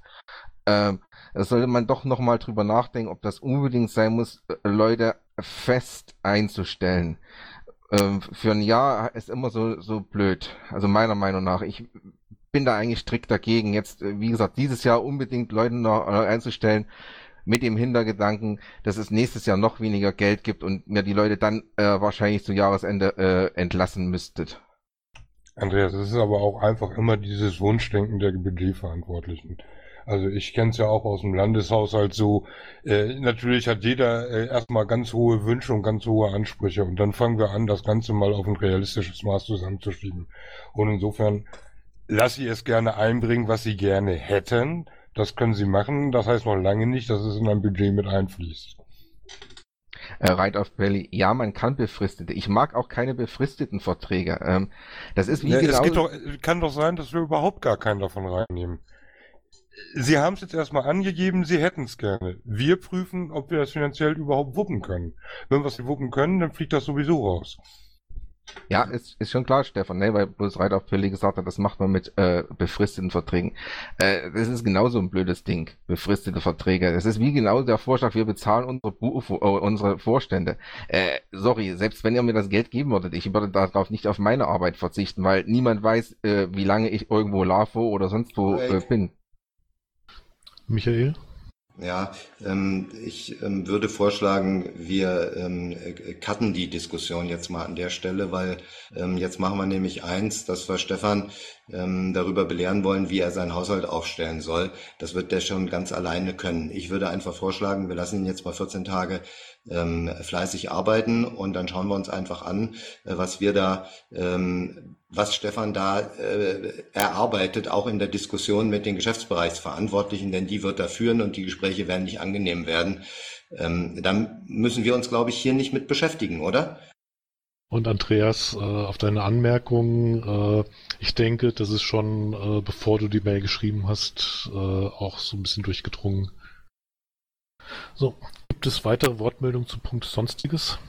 Ähm, da sollte man doch nochmal drüber nachdenken, ob das unbedingt sein muss, äh, Leute fest einzustellen. Ähm, für ein Jahr ist immer so, so blöd. Also meiner Meinung nach. Ich bin da eigentlich strikt dagegen, jetzt, äh, wie gesagt, dieses Jahr unbedingt Leute noch äh, einzustellen, mit dem Hintergedanken, dass es nächstes Jahr noch weniger Geld gibt und mir die Leute dann äh, wahrscheinlich zu Jahresende äh, entlassen müsstet. Andreas, es ist aber auch einfach immer dieses Wunschdenken der Budgetverantwortlichen. Also ich kenne es ja auch aus dem Landeshaushalt so. Äh, natürlich hat jeder äh, erstmal ganz hohe Wünsche und ganz hohe Ansprüche und dann fangen wir an, das Ganze mal auf ein realistisches Maß zusammenzuschieben. Und insofern lasse ich es gerne einbringen, was Sie gerne hätten. Das können Sie machen. Das heißt noch lange nicht, dass es in ein Budget mit einfließt. Äh, Right of Valley, ja, man kann befristete. Ich mag auch keine befristeten Verträge. Ähm, das ist wie Ja, genau. es doch, kann doch sein, dass wir überhaupt gar keinen davon reinnehmen. Sie haben es jetzt erstmal angegeben, Sie hätten es gerne. Wir prüfen, ob wir das finanziell überhaupt wuppen können. Wenn wir es wuppen können, dann fliegt das sowieso raus. Ja, ist, ist schon klar, Stefan, ne, weil bloß Right of Valley gesagt hat, das macht man mit äh, befristeten Verträgen. Äh, das ist genauso ein blödes Ding, befristete Verträge. Das ist wie genau der Vorschlag, wir bezahlen unsere, Bu äh, unsere Vorstände. Äh, sorry, selbst wenn ihr mir das Geld geben würdet, ich würde darauf nicht auf meine Arbeit verzichten, weil niemand weiß, äh, wie lange ich irgendwo LAFO oder sonst wo äh, bin. Michael? Ja, ähm, ich ähm, würde vorschlagen, wir ähm, äh, cutten die Diskussion jetzt mal an der Stelle, weil ähm, jetzt machen wir nämlich eins, dass wir Stefan ähm, darüber belehren wollen, wie er seinen Haushalt aufstellen soll. Das wird der schon ganz alleine können. Ich würde einfach vorschlagen, wir lassen ihn jetzt mal 14 Tage ähm, fleißig arbeiten und dann schauen wir uns einfach an, äh, was wir da, ähm, was Stefan da äh, erarbeitet, auch in der Diskussion mit den Geschäftsbereichsverantwortlichen, denn die wird er führen und die Gespräche werden nicht angenehm werden. Ähm, dann müssen wir uns, glaube ich, hier nicht mit beschäftigen, oder? Und Andreas, äh, auf deine Anmerkung, äh, ich denke, das ist schon, bevor du die Mail geschrieben hast, auch so ein bisschen durchgedrungen. So, gibt es weitere Wortmeldungen zu Punkt Sonstiges?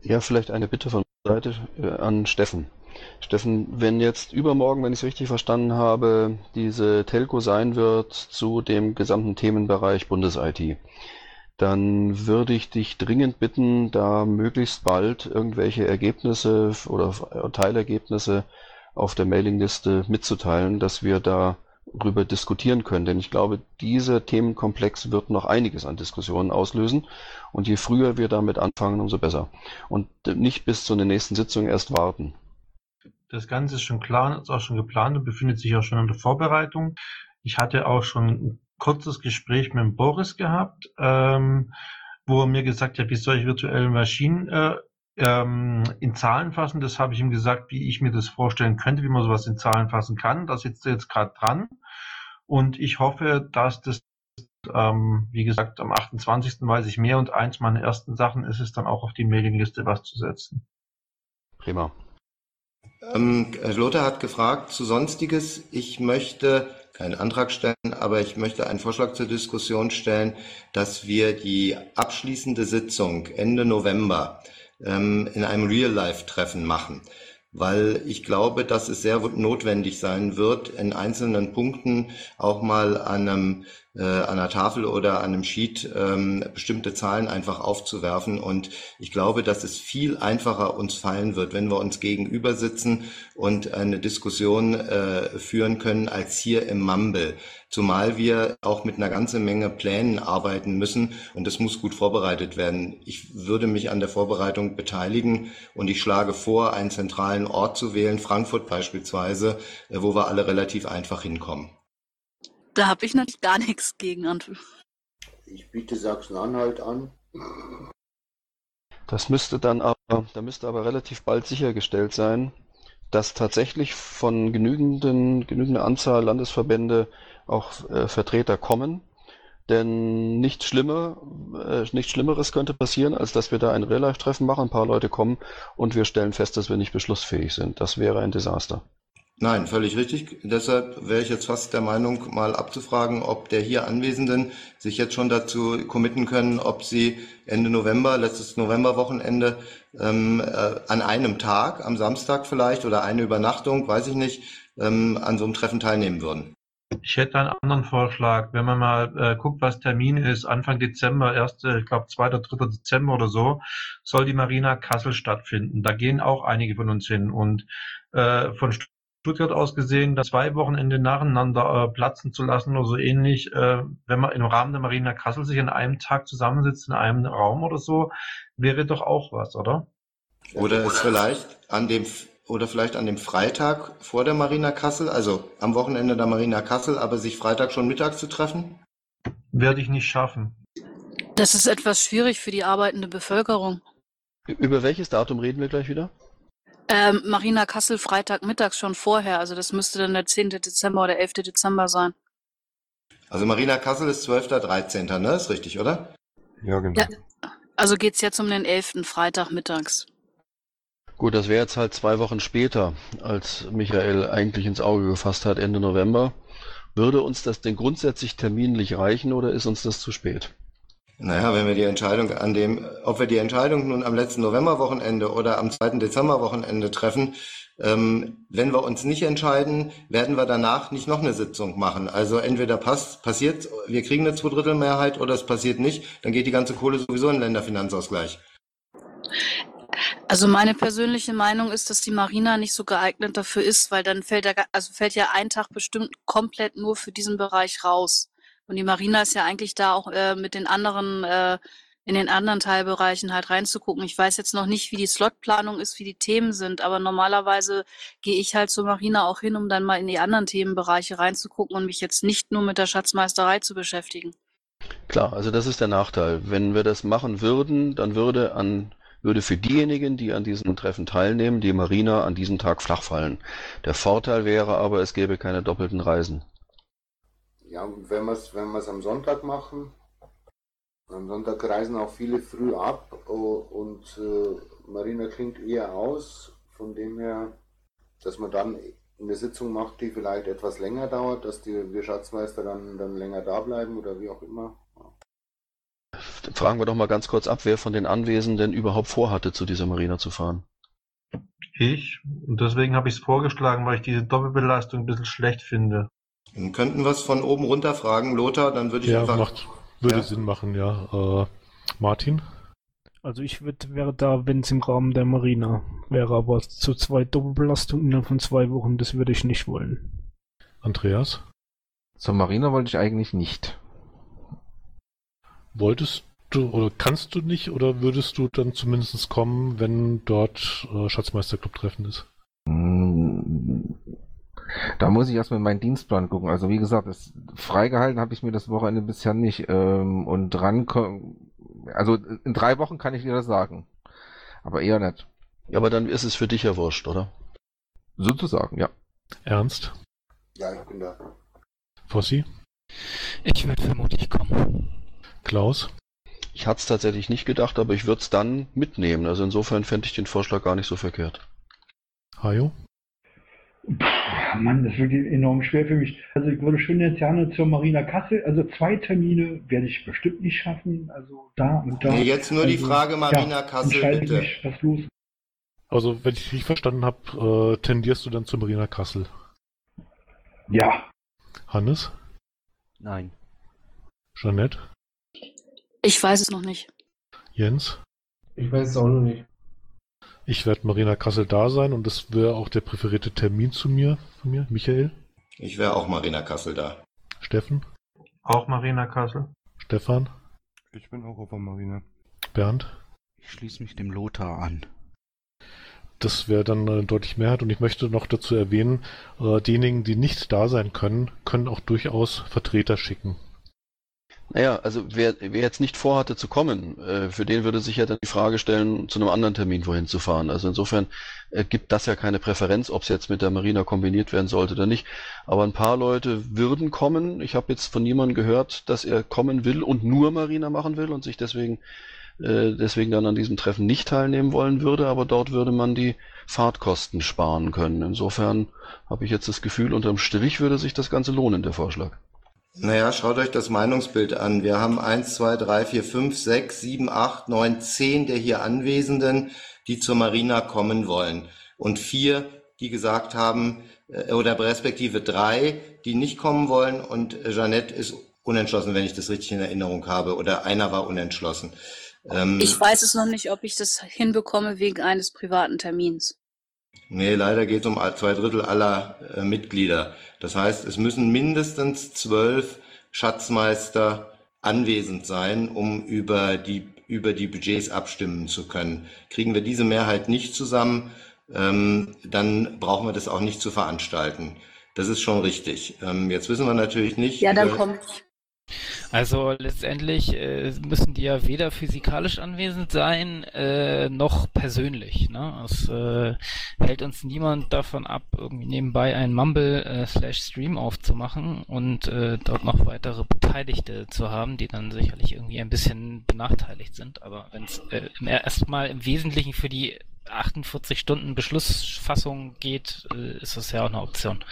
Ja, vielleicht eine Bitte von Seite äh, an Steffen. Steffen, wenn jetzt übermorgen, wenn ich es richtig verstanden habe, diese Telco sein wird zu dem gesamten Themenbereich Bundes-IT, dann würde ich dich dringend bitten, da möglichst bald irgendwelche Ergebnisse oder Teilergebnisse auf der Mailingliste mitzuteilen, dass wir darüber diskutieren können. Denn ich glaube, dieser Themenkomplex wird noch einiges an Diskussionen auslösen. Und je früher wir damit anfangen, umso besser. Und nicht bis zur nächsten Sitzung erst warten. Das Ganze ist schon klar, ist auch schon geplant und befindet sich auch schon in der Vorbereitung. Ich hatte auch schon ein kurzes Gespräch mit dem Boris gehabt, ähm, wo er mir gesagt hat, wie solche virtuellen Maschinen äh, ähm, in Zahlen fassen. Das habe ich ihm gesagt, wie ich mir das vorstellen könnte, wie man sowas in Zahlen fassen kann. Da sitzt er jetzt gerade dran. Und ich hoffe, dass das, ähm, wie gesagt, am 28. weiß ich mehr und eins meiner ersten Sachen ist es dann auch auf die Mailingliste was zu setzen. Prima. Ähm, Lothar hat gefragt zu Sonstiges. Ich möchte keinen Antrag stellen, aber ich möchte einen Vorschlag zur Diskussion stellen, dass wir die abschließende Sitzung Ende November ähm, in einem Real-Life-Treffen machen. Weil ich glaube, dass es sehr notwendig sein wird, in einzelnen Punkten auch mal an, einem, äh, an einer Tafel oder an einem Sheet ähm, bestimmte Zahlen einfach aufzuwerfen. Und ich glaube, dass es viel einfacher uns fallen wird, wenn wir uns gegenüber sitzen und eine Diskussion äh, führen können, als hier im Mumble. Zumal wir auch mit einer ganzen Menge Plänen arbeiten müssen und das muss gut vorbereitet werden. Ich würde mich an der Vorbereitung beteiligen und ich schlage vor, einen zentralen Ort zu wählen, Frankfurt beispielsweise, äh, wo wir alle relativ einfach hinkommen. Da habe ich natürlich gar nichts gegen Antwort. Ich biete Sachsen-Anhalt an. Das müsste dann aber, da müsste aber relativ bald sichergestellt sein, dass tatsächlich von genügenden, genügender Anzahl Landesverbände auch äh, Vertreter kommen. Denn nichts schlimmer, äh, nichts Schlimmeres könnte passieren, als dass wir da ein Real-Life-Treffen machen, ein paar Leute kommen und wir stellen fest, dass wir nicht beschlussfähig sind. Das wäre ein Desaster. Nein, völlig richtig. Deshalb wäre ich jetzt fast der Meinung, mal abzufragen, ob der hier Anwesenden sich jetzt schon dazu committen können, ob sie Ende November, letztes Novemberwochenende, ähm, äh, an einem Tag, am Samstag vielleicht oder eine Übernachtung, weiß ich nicht, ähm, an so einem Treffen teilnehmen würden. Ich hätte einen anderen Vorschlag. Wenn man mal äh, guckt, was Termin ist, Anfang Dezember, erste, ich glaube 2. oder 3. Dezember oder so, soll die Marina Kassel stattfinden. Da gehen auch einige von uns hin. Und äh, von Stuttgart aus gesehen, da zwei Wochenende nacheinander äh, platzen zu lassen oder so ähnlich, äh, wenn man im Rahmen der Marina Kassel sich an einem Tag zusammensitzt, in einem Raum oder so, wäre doch auch was, oder? Oder es vielleicht an dem oder vielleicht an dem Freitag vor der Marina Kassel, also am Wochenende der Marina Kassel, aber sich Freitag schon mittags zu treffen? Werde ich nicht schaffen. Das ist etwas schwierig für die arbeitende Bevölkerung. Über welches Datum reden wir gleich wieder? Ähm, Marina Kassel Freitag mittags schon vorher, also das müsste dann der 10. Dezember oder 11. Dezember sein. Also Marina Kassel ist 12. 13. Ne? Ist richtig, oder? Ja, genau. Ja. Also geht's jetzt um den 11. Freitag mittags. Gut, das wäre jetzt halt zwei Wochen später, als Michael eigentlich ins Auge gefasst hat, Ende November. Würde uns das denn grundsätzlich terminlich reichen oder ist uns das zu spät? Naja, wenn wir die Entscheidung an dem, ob wir die Entscheidung nun am letzten Novemberwochenende oder am 2. Dezemberwochenende treffen, ähm, wenn wir uns nicht entscheiden, werden wir danach nicht noch eine Sitzung machen. Also entweder passt, passiert, wir kriegen eine Zweidrittelmehrheit oder es passiert nicht, dann geht die ganze Kohle sowieso in den Länderfinanzausgleich. Also meine persönliche Meinung ist, dass die Marina nicht so geeignet dafür ist, weil dann fällt, der, also fällt ja ein Tag bestimmt komplett nur für diesen Bereich raus. Und die Marina ist ja eigentlich da auch äh, mit den anderen, äh, in den anderen Teilbereichen halt reinzugucken. Ich weiß jetzt noch nicht, wie die Slotplanung ist, wie die Themen sind, aber normalerweise gehe ich halt zur Marina auch hin, um dann mal in die anderen Themenbereiche reinzugucken und mich jetzt nicht nur mit der Schatzmeisterei zu beschäftigen. Klar, also das ist der Nachteil. Wenn wir das machen würden, dann würde an würde für diejenigen, die an diesem Treffen teilnehmen, die Marina an diesem Tag flach fallen. Der Vorteil wäre aber, es gäbe keine doppelten Reisen. Ja, und wenn wir es wenn wir's am Sonntag machen, am Sonntag reisen auch viele früh ab oh, und äh, Marina klingt eher aus, von dem her, dass man dann eine Sitzung macht, die vielleicht etwas länger dauert, dass die, wir Schatzmeister dann, dann länger da bleiben oder wie auch immer. Fragen wir doch mal ganz kurz ab, wer von den Anwesenden überhaupt vorhatte, zu dieser Marina zu fahren. Ich. Und deswegen habe ich es vorgeschlagen, weil ich diese Doppelbelastung ein bisschen schlecht finde. Dann könnten wir es von oben runter fragen, Lothar, dann würde ich Ja, einfach. macht, würde Ja. Sinn machen, ja. Äh, Martin? Also ich würd, wäre da, wenn es im Rahmen der Marina wäre, aber zu zwei Doppelbelastungen innerhalb von zwei Wochen, das würde ich nicht wollen. Andreas? Zur Marina wollte ich eigentlich nicht. Wolltest du oder kannst du nicht oder würdest du dann zumindest kommen, wenn dort äh, Schatzmeisterclub-Treffen ist? Da muss ich erstmal in meinen Dienstplan gucken. Also wie gesagt, das, freigehalten habe ich mir das Wochenende bisher nicht. Ähm, und dran, also in drei Wochen kann ich dir das sagen. Aber eher nicht. Ja, aber dann ist es für dich ja wurscht, oder? Sozusagen, ja. Ernst? Ja, ich bin da. Fossi? Ich würde vermutlich kommen. Klaus? Ich hatte es tatsächlich nicht gedacht, aber ich würde es dann mitnehmen. Also insofern fände ich den Vorschlag gar nicht so verkehrt. Hajo? Puh, Mann, das wirklich enorm schwer für mich. Also ich würde schon jetzt gerne zur Marina Kassel, also zwei Termine werde ich bestimmt nicht schaffen, also da und da. Nee, jetzt nur die also, Frage, Marina ja, Kassel, entscheide bitte. Mich, was los? Also, wenn ich richtig verstanden habe, äh, tendierst du dann zu Marina Kassel. Ja. Hannes? Nein. Jeanette? Ich weiß es noch nicht. Jens? Ich weiß es auch noch nicht. Ich werde Marina Kassel da sein und das wäre auch der präferierte Termin zu mir, von mir. Michael? Ich wäre auch Marina Kassel da. Steffen? Auch Marina Kassel. Stefan? Ich bin auch auf der Marina. Bernd? Ich schließe mich dem Lothar an. Das wäre dann eine deutlich Mehrheit und ich möchte noch dazu erwähnen, äh, diejenigen, die nicht da sein können, können auch durchaus Vertreter schicken. Naja, also wer, wer jetzt nicht vorhatte zu kommen, äh, für den würde sich ja dann die Frage stellen, zu einem anderen Termin wohin zu fahren. Also insofern äh, gibt das ja keine Präferenz, ob es jetzt mit der Marina kombiniert werden sollte oder nicht. Aber ein paar Leute würden kommen. Ich habe jetzt von niemandem gehört, dass er kommen will und nur Marina machen will und sich deswegen äh, deswegen dann an diesem Treffen nicht teilnehmen wollen würde, aber dort würde man die Fahrtkosten sparen können. Insofern habe ich jetzt das Gefühl, unterm Strich würde sich das Ganze lohnen, der Vorschlag. Naja, schaut euch das Meinungsbild an. Wir haben eins, zwei, drei, vier, fünf, sechs, sieben, acht, neun, zehn der hier Anwesenden, die zur Marina kommen wollen. Und vier, die gesagt haben, äh, oder respektive drei, die nicht kommen wollen. Und Jeanette ist unentschlossen, wenn ich das richtig in Erinnerung habe. Oder einer war unentschlossen. Ähm, Ich weiß es noch nicht, ob ich das hinbekomme wegen eines privaten Termins. Nee, leider geht es um zwei Drittel aller äh, Mitglieder. Das heißt, es müssen mindestens zwölf Schatzmeister anwesend sein, um über die, über die Budgets abstimmen zu können. Kriegen wir diese Mehrheit nicht zusammen, ähm, dann brauchen wir das auch nicht zu veranstalten. Das ist schon richtig. Ähm, jetzt wissen wir natürlich nicht. Ja, dann äh, kommt. Also letztendlich äh, müssen die ja weder physikalisch anwesend sein, äh, noch persönlich. Ne? Es äh, hält uns niemand davon ab, irgendwie nebenbei einen Mumble äh, slash Stream aufzumachen und äh, dort noch weitere Beteiligte zu haben, die dann sicherlich irgendwie ein bisschen benachteiligt sind. Aber wenn es äh, erstmal im Wesentlichen für die 48 Stunden Beschlussfassung geht, äh, ist das ja auch eine Option.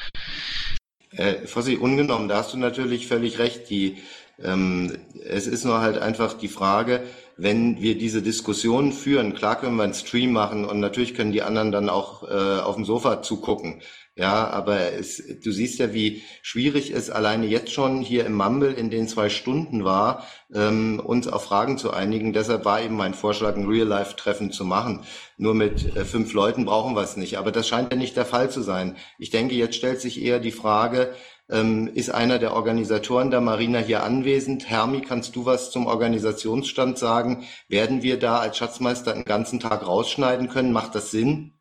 Äh, Fossi, ungenommen, da hast du natürlich völlig recht. Die, es ist nur halt einfach die Frage, wenn wir diese Diskussion führen, klar können wir einen Stream machen und natürlich können die anderen dann auch äh, auf dem Sofa zugucken. Ja, aber es, du siehst ja, wie schwierig es alleine jetzt schon hier im Mumble in den zwei Stunden war, ähm, uns auf Fragen zu einigen. Deshalb war eben mein Vorschlag, ein Real-Life-Treffen zu machen. Nur mit äh, fünf Leuten brauchen wir es nicht. Aber das scheint ja nicht der Fall zu sein. Ich denke, jetzt stellt sich eher die Frage, ähm, ist einer der Organisatoren der Marina hier anwesend? Hermi, kannst du was zum Organisationsstand sagen? Werden wir da als Schatzmeister einen ganzen Tag rausschneiden können? Macht das Sinn?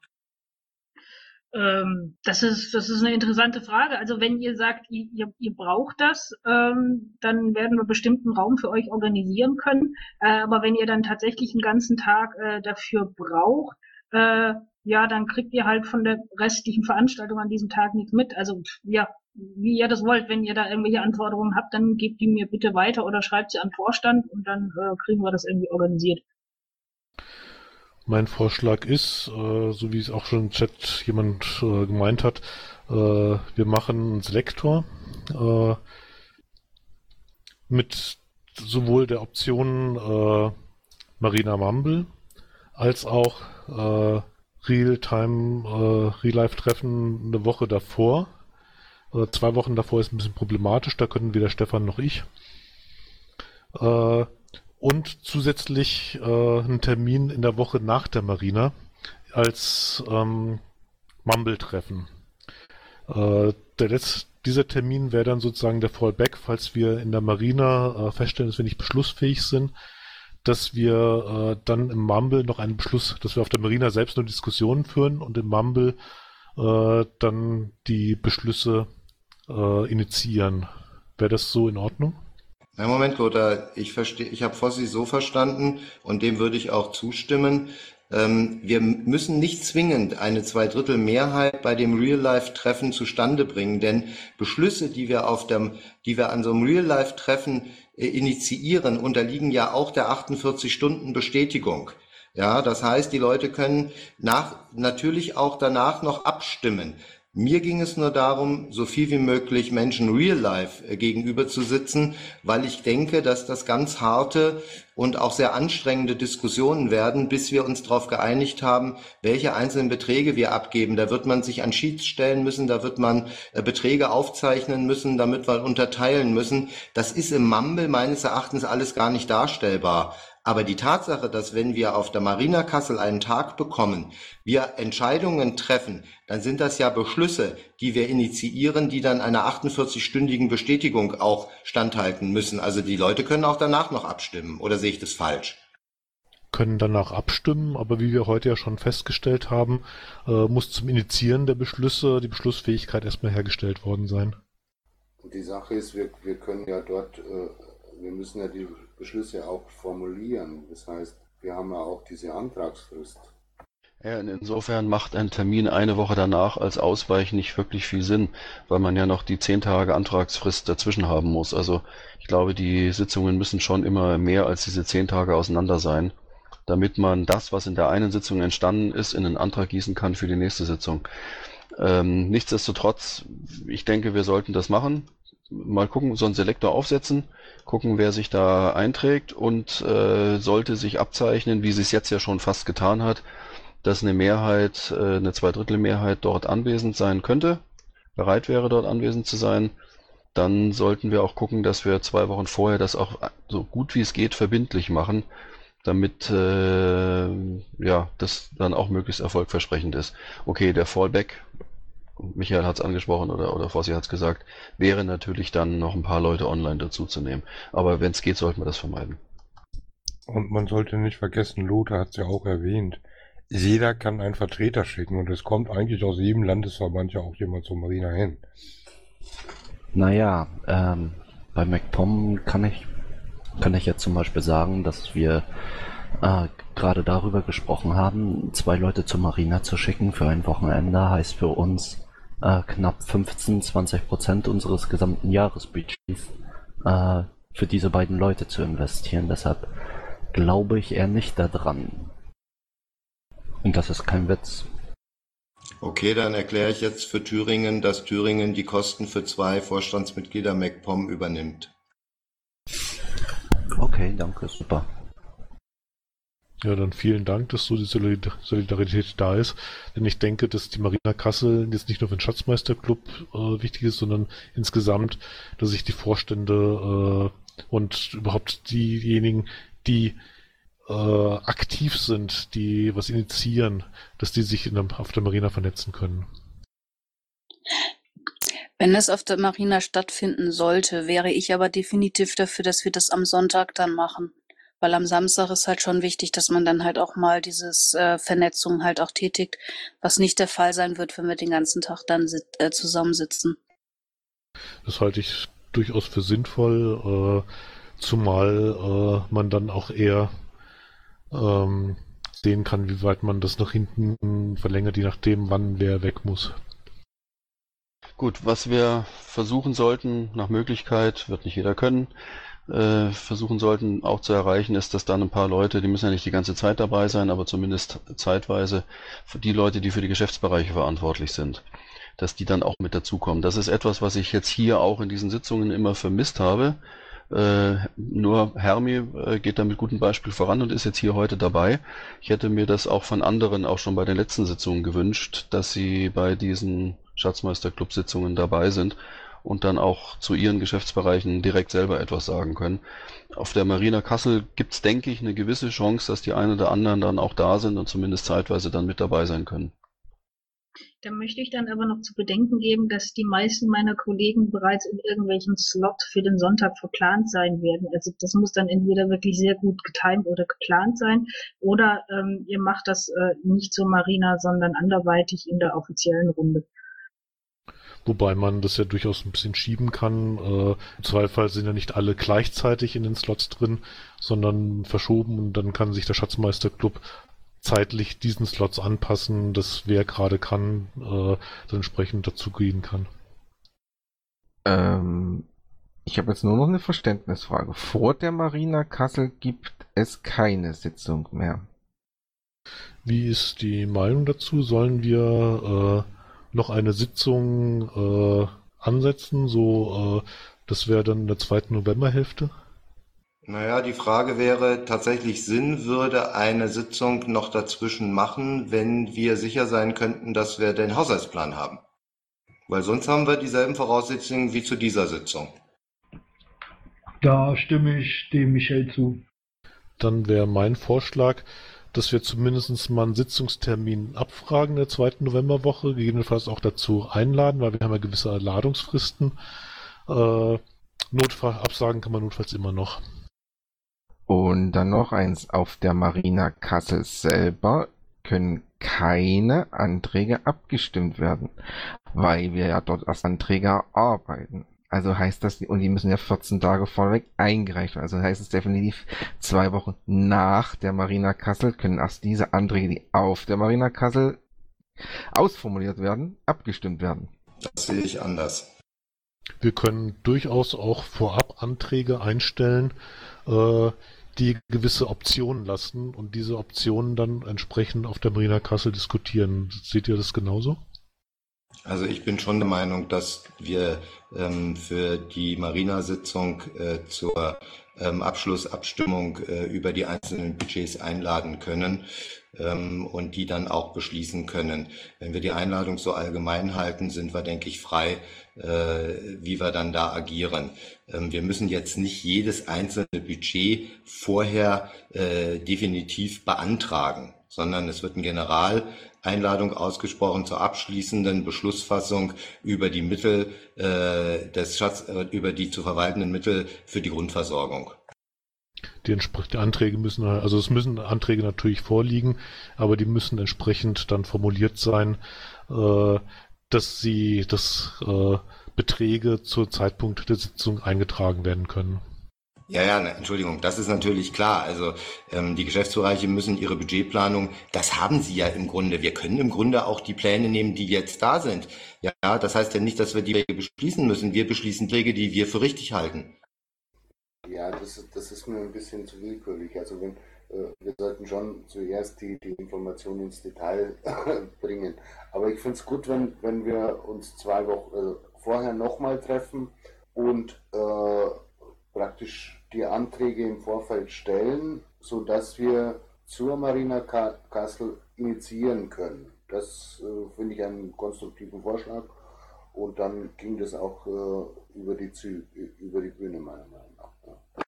Ähm, das ist, das ist eine interessante Frage. Also wenn ihr sagt, ihr, ihr braucht das, ähm, dann werden wir bestimmt einen Raum für euch organisieren können. Äh, aber wenn ihr dann tatsächlich einen ganzen Tag äh, dafür braucht, äh, ja, dann kriegt ihr halt von der restlichen Veranstaltung an diesem Tag nichts mit. Also ja, wie ihr das wollt. Wenn ihr da irgendwelche Anforderungen habt, dann gebt die mir bitte weiter oder schreibt sie an Vorstand und dann äh, kriegen wir das irgendwie organisiert. Mein Vorschlag ist, äh, so wie es auch schon im Chat jemand äh, gemeint hat, äh, wir machen einen Selektor äh, mit sowohl der Option äh, Marina Mumble als auch Real-Time, Real-Life-Treffen eine Woche davor. Zwei Wochen davor ist ein bisschen problematisch, da können weder Stefan noch ich und zusätzlich äh, einen Termin in der Woche nach der Marina als ähm, Mumble-Treffen. Äh, dieser Termin wäre dann sozusagen der Fallback, falls wir in der Marina äh, feststellen, dass wir nicht beschlussfähig sind, dass wir äh, dann im Mumble noch einen Beschluss, dass wir auf der Marina selbst nur Diskussionen führen und im Mumble äh, dann die Beschlüsse äh, initiieren. Wäre das so in Ordnung? Ein Moment, Lothar, ich verstehe, ich habe Fossi so verstanden und dem würde ich auch zustimmen. Ähm, wir müssen nicht zwingend eine Zweidrittelmehrheit bei dem Real-Life-Treffen zustande bringen, denn Beschlüsse, die wir auf dem, die wir an so einem Real-Life-Treffen äh, initiieren, unterliegen ja auch der 48-Stunden-Bestätigung. Ja, das heißt, die Leute können nach, natürlich auch danach noch abstimmen. Mir ging es nur darum, so viel wie möglich Menschen real life äh, gegenüber zu sitzen, weil ich denke, dass das ganz harte und auch sehr anstrengende Diskussionen werden, bis wir uns darauf geeinigt haben, welche einzelnen Beträge wir abgeben. Da wird man sich an Sheets stellen müssen, da wird man äh, Beträge aufzeichnen müssen, damit wir unterteilen müssen. Das ist im Mumble meines Erachtens alles gar nicht darstellbar. Aber die Tatsache, dass wenn wir auf der Marina Kassel einen Tag bekommen, wir Entscheidungen treffen, dann sind das ja Beschlüsse, die wir initiieren, die dann einer 48-stündigen Bestätigung auch standhalten müssen. Also die Leute können auch danach noch abstimmen. Oder sehe ich das falsch? können danach abstimmen, aber wie wir heute ja schon festgestellt haben, äh, muss zum Initiieren der Beschlüsse die Beschlussfähigkeit erstmal hergestellt worden sein. Die Sache ist, wir, wir können ja dort, äh, wir müssen ja die Beschlüsse auch formulieren. Das heißt, wir haben ja auch diese Antragsfrist. Ja, insofern macht ein Termin eine Woche danach als Ausweichen nicht wirklich viel Sinn, weil man ja noch die zehn Tage Antragsfrist dazwischen haben muss. Also ich glaube, die Sitzungen müssen schon immer mehr als diese zehn Tage auseinander sein, damit man das, was in der einen Sitzung entstanden ist, in einen Antrag gießen kann für die nächste Sitzung. Ähm, nichtsdestotrotz, ich denke, wir sollten das machen. Mal gucken, so einen Selektor aufsetzen gucken, wer sich da einträgt und äh, sollte sich abzeichnen, wie sie es jetzt ja schon fast getan hat, dass eine Mehrheit, äh, eine Zweidrittelmehrheit dort anwesend sein könnte, bereit wäre, dort anwesend zu sein, dann sollten wir auch gucken, dass wir zwei Wochen vorher das auch so gut wie es geht verbindlich machen, damit äh, ja das dann auch möglichst erfolgversprechend ist. Okay, der Fallback Michael hat es angesprochen oder, oder Fossi hat es gesagt, wäre natürlich dann noch ein paar Leute online dazuzunehmen. Aber wenn es geht, sollten wir das vermeiden. Und man sollte nicht vergessen, Lothar hat es ja auch erwähnt, jeder kann einen Vertreter schicken und es kommt eigentlich aus jedem Landesverband ja auch jemand zur Marina hin. Naja, ähm, bei MacPom kann ich, kann ich ja zum Beispiel sagen, dass wir äh, gerade darüber gesprochen haben, zwei Leute zur Marina zu schicken für ein Wochenende heißt für uns äh, knapp 15, 20 Prozent unseres gesamten Jahresbudgets äh, für diese beiden Leute zu investieren. Deshalb glaube ich eher nicht daran. Und das ist kein Witz. Okay, dann erkläre ich jetzt für Thüringen, dass Thüringen die Kosten für zwei Vorstandsmitglieder MacPom übernimmt. Okay, danke, super. Ja, dann vielen Dank, dass so die Solidarität da ist. Denn ich denke, dass die Marina Kassel jetzt nicht nur für den Schatzmeisterclub äh, wichtig ist, sondern insgesamt, dass sich die Vorstände äh, und überhaupt diejenigen, die äh, aktiv sind, die was initiieren, dass die sich in auf der Marina vernetzen können. Wenn es auf der Marina stattfinden sollte, wäre ich aber definitiv dafür, dass wir das am Sonntag dann machen. Weil am Samstag ist halt schon wichtig, dass man dann halt auch mal dieses äh, Vernetzung halt auch tätigt, was nicht der Fall sein wird, wenn wir den ganzen Tag dann äh, zusammensitzen. Das halte ich durchaus für sinnvoll, äh, zumal äh, man dann auch eher ähm, sehen kann, wie weit man das nach hinten verlängert, je nachdem, wann wer weg muss. Gut, was wir versuchen sollten, nach Möglichkeit, wird nicht jeder können, äh, versuchen sollten auch zu erreichen, ist, dass dann ein paar Leute, die müssen ja nicht die ganze Zeit dabei sein, aber zumindest zeitweise die Leute, die für die Geschäftsbereiche verantwortlich sind, dass die dann auch mit dazukommen. Das ist etwas, was ich jetzt hier auch in diesen Sitzungen immer vermisst habe. Äh, nur Hermi äh, geht da mit gutem Beispiel voran und ist jetzt hier heute dabei. Ich hätte mir das auch von anderen auch schon bei den letzten Sitzungen gewünscht, dass sie bei diesen Schatzmeister-Club-Sitzungen dabei sind und dann auch zu ihren Geschäftsbereichen direkt selber etwas sagen können. Auf der Marina Kassel gibt's, denke ich, eine gewisse Chance, dass die einen oder anderen dann auch da sind und zumindest zeitweise dann mit dabei sein können. Da möchte ich dann aber noch zu bedenken geben, dass die meisten meiner Kollegen bereits in irgendwelchen Slot für den Sonntag verplant sein werden. Also das muss dann entweder wirklich sehr gut getimt oder geplant sein oder ähm, ihr macht das äh, nicht so Marina, sondern anderweitig in der offiziellen Runde. Wobei man das ja durchaus ein bisschen schieben kann. Äh, Im Zweifel sind ja nicht alle gleichzeitig in den Slots drin, sondern verschoben und dann kann sich der Schatzmeisterclub zeitlich diesen Slots anpassen, dass wer gerade kann, äh, dann entsprechend dazu gehen kann. Ähm, ich habe jetzt nur noch eine Verständnisfrage. Vor der Marina Kassel gibt es keine Sitzung mehr. Wie ist die Meinung dazu? Sollen wir äh, noch eine Sitzung äh, ansetzen? So, äh, das wäre dann in der zweiten Novemberhälfte? Naja, die Frage wäre tatsächlich, Sinn würde eine Sitzung noch dazwischen machen, wenn wir sicher sein könnten, dass wir den Haushaltsplan haben. Weil sonst haben wir dieselben Voraussetzungen wie zu dieser Sitzung. Da stimme ich dem Michel zu. Dann wäre mein Vorschlag, dass wir zumindest mal einen Sitzungstermin abfragen in der zweiten Novemberwoche, gegebenenfalls auch dazu einladen, weil wir haben ja gewisse Ladungsfristen. Äh, Notfall absagen kann man notfalls immer noch. Und dann noch eins, auf der Marina Kassel selber können keine Anträge abgestimmt werden, weil wir ja dort als Anträger arbeiten. Also heißt das, und die müssen ja 14 Tage vorweg eingereicht werden. Also heißt es definitiv zwei Wochen nach der Marina Kassel können erst diese Anträge, die auf der Marina Kassel ausformuliert werden, abgestimmt werden. Das sehe ich anders. Wir können durchaus auch vorab Anträge einstellen, äh, die gewisse Optionen lassen und diese Optionen dann entsprechend auf der Marina Kassel diskutieren. Seht ihr das genauso? Also ich bin schon der Meinung, dass wir ähm, für die Marina-Sitzung äh, zur ähm, Abschlussabstimmung äh, über die einzelnen Budgets einladen können ähm, und die dann auch beschließen können. Wenn wir die Einladung so allgemein halten, sind wir, denke ich, frei, äh, wie wir dann da agieren. Ähm, wir müssen jetzt nicht jedes einzelne Budget vorher äh, definitiv beantragen, sondern es wird ein Generaleinladung ausgesprochen zur abschließenden Beschlussfassung über die Mittel äh, des Schatz, äh, über die zu verwaltenden Mittel für die Grundversorgung. Die, entspre- die Anträge müssen, also es müssen Anträge natürlich vorliegen, aber die müssen entsprechend dann formuliert sein, äh, dass sie, dass äh, Beträge zur Zeitpunkt der Sitzung eingetragen werden können. Ja, ja, Entschuldigung, das ist natürlich klar. Also ähm, die Geschäftsbereiche müssen ihre Budgetplanung, das haben sie ja im Grunde. Wir können im Grunde auch die Pläne nehmen, die jetzt da sind. Ja, das heißt ja nicht, dass wir die Träge beschließen müssen. Wir beschließen Träge, die wir für richtig halten. Ja, das, ist- das ist mir ein bisschen zu willkürlich. Also wenn, äh, wir sollten schon zuerst die, die Informationen ins Detail bringen. Aber ich finde es gut, wenn, wenn wir uns zwei Wochen äh, vorher nochmal treffen und äh, praktisch die Anträge im Vorfeld stellen, sodass wir zur Marina Ka Kassel initiieren können. Das äh, finde ich einen konstruktiven Vorschlag. Und dann ging das auch äh, über, die Zü über die Bühne, meiner Meinung nach. Ja.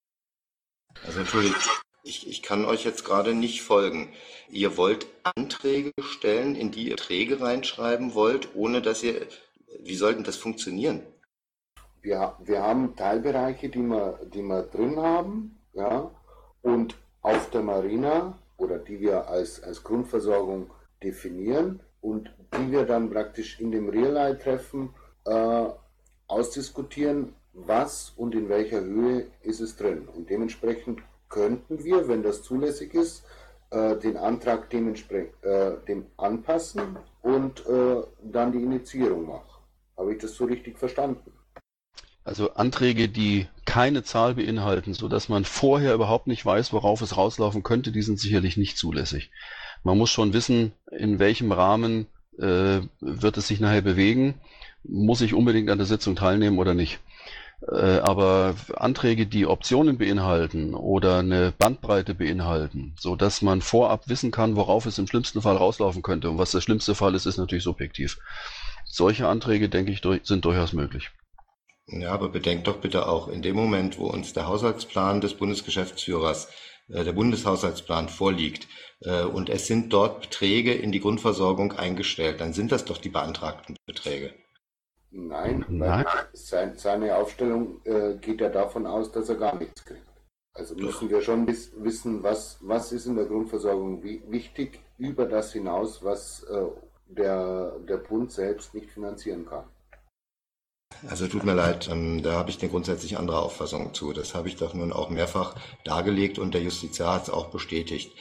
Also entschuldigt, ich, ich kann euch jetzt gerade nicht folgen. Ihr wollt Anträge stellen, in die ihr Träge reinschreiben wollt, ohne dass ihr, wie soll das funktionieren? Wir, wir haben Teilbereiche, die wir, die wir drin haben, ja, und auf der Marina oder die wir als, als Grundversorgung definieren und die wir dann praktisch in dem Real-Treffen äh, ausdiskutieren, was und in welcher Höhe ist es drin. Und dementsprechend könnten wir, wenn das zulässig ist, äh, den Antrag dementsprechend äh, dem anpassen und äh, dann die Initiierung machen. Habe ich das so richtig verstanden? Also Anträge, die keine Zahl beinhalten, so dass man vorher überhaupt nicht weiß, worauf es rauslaufen könnte, die sind sicherlich nicht zulässig. Man muss schon wissen, in welchem Rahmen äh, wird es sich nachher bewegen. Muss ich unbedingt an der Sitzung teilnehmen oder nicht? Äh, aber Anträge, die Optionen beinhalten oder eine Bandbreite beinhalten, so dass man vorab wissen kann, worauf es im schlimmsten Fall rauslaufen könnte. Und was der schlimmste Fall ist, ist natürlich subjektiv. Solche Anträge, denke ich, sind durchaus möglich. Ja, aber bedenkt doch bitte auch, in dem Moment, wo uns der Haushaltsplan des Bundesgeschäftsführers, äh, der Bundeshaushaltsplan vorliegt, äh, und es sind dort Beträge in die Grundversorgung eingestellt, dann sind das doch die beantragten Beträge. Nein, Nein. weil sein, seine Aufstellung äh, geht ja davon aus, dass er gar nichts kriegt. Also müssen wir schon wiss, wissen, was, was ist in der Grundversorgung wi wichtig über das hinaus, was äh, der, der Bund selbst nicht finanzieren kann. Also tut mir leid, ähm, da habe ich eine grundsätzlich andere Auffassung zu. Das habe ich doch nun auch mehrfach dargelegt und der Justiziar hat es auch bestätigt.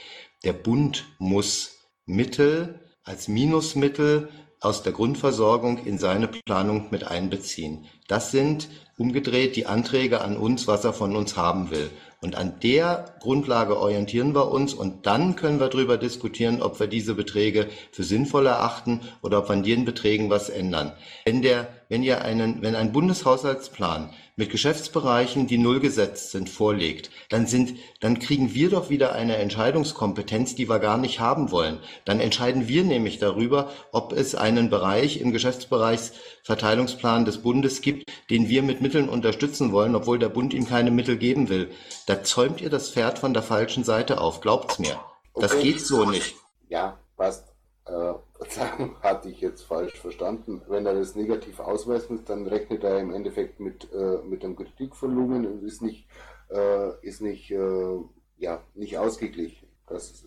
Der Bund muss Mittel als Minusmittel aus der Grundversorgung in seine Planung mit einbeziehen. Das sind umgedreht die Anträge an uns, was er von uns haben will. Und an der Grundlage orientieren wir uns und dann können wir darüber diskutieren, ob wir diese Beträge für sinnvoll erachten oder ob wir an den Beträgen was ändern. Wenn der, wenn ihr einen, wenn ein Bundeshaushaltsplan mit Geschäftsbereichen, die null gesetzt sind, vorlegt, dann sind, dann kriegen wir doch wieder eine Entscheidungskompetenz, die wir gar nicht haben wollen. Dann entscheiden wir nämlich darüber, ob es einen Bereich im Geschäftsbereichsverteilungsplan des Bundes gibt, den wir mit Mitteln unterstützen wollen, obwohl der Bund ihm keine Mittel geben will. Da zäumt ihr das Pferd von der falschen Seite auf. Glaubt's mir. Das Okay. geht so nicht. Ja, passt. Äh, Verzeihung, hatte ich jetzt falsch verstanden. Wenn er das negativ ausweist, dann rechnet er im Endeffekt mit, äh, mit dem Kritikvolumen und ist nicht, äh, ist nicht, äh, ja, nicht ausgeglichen. Das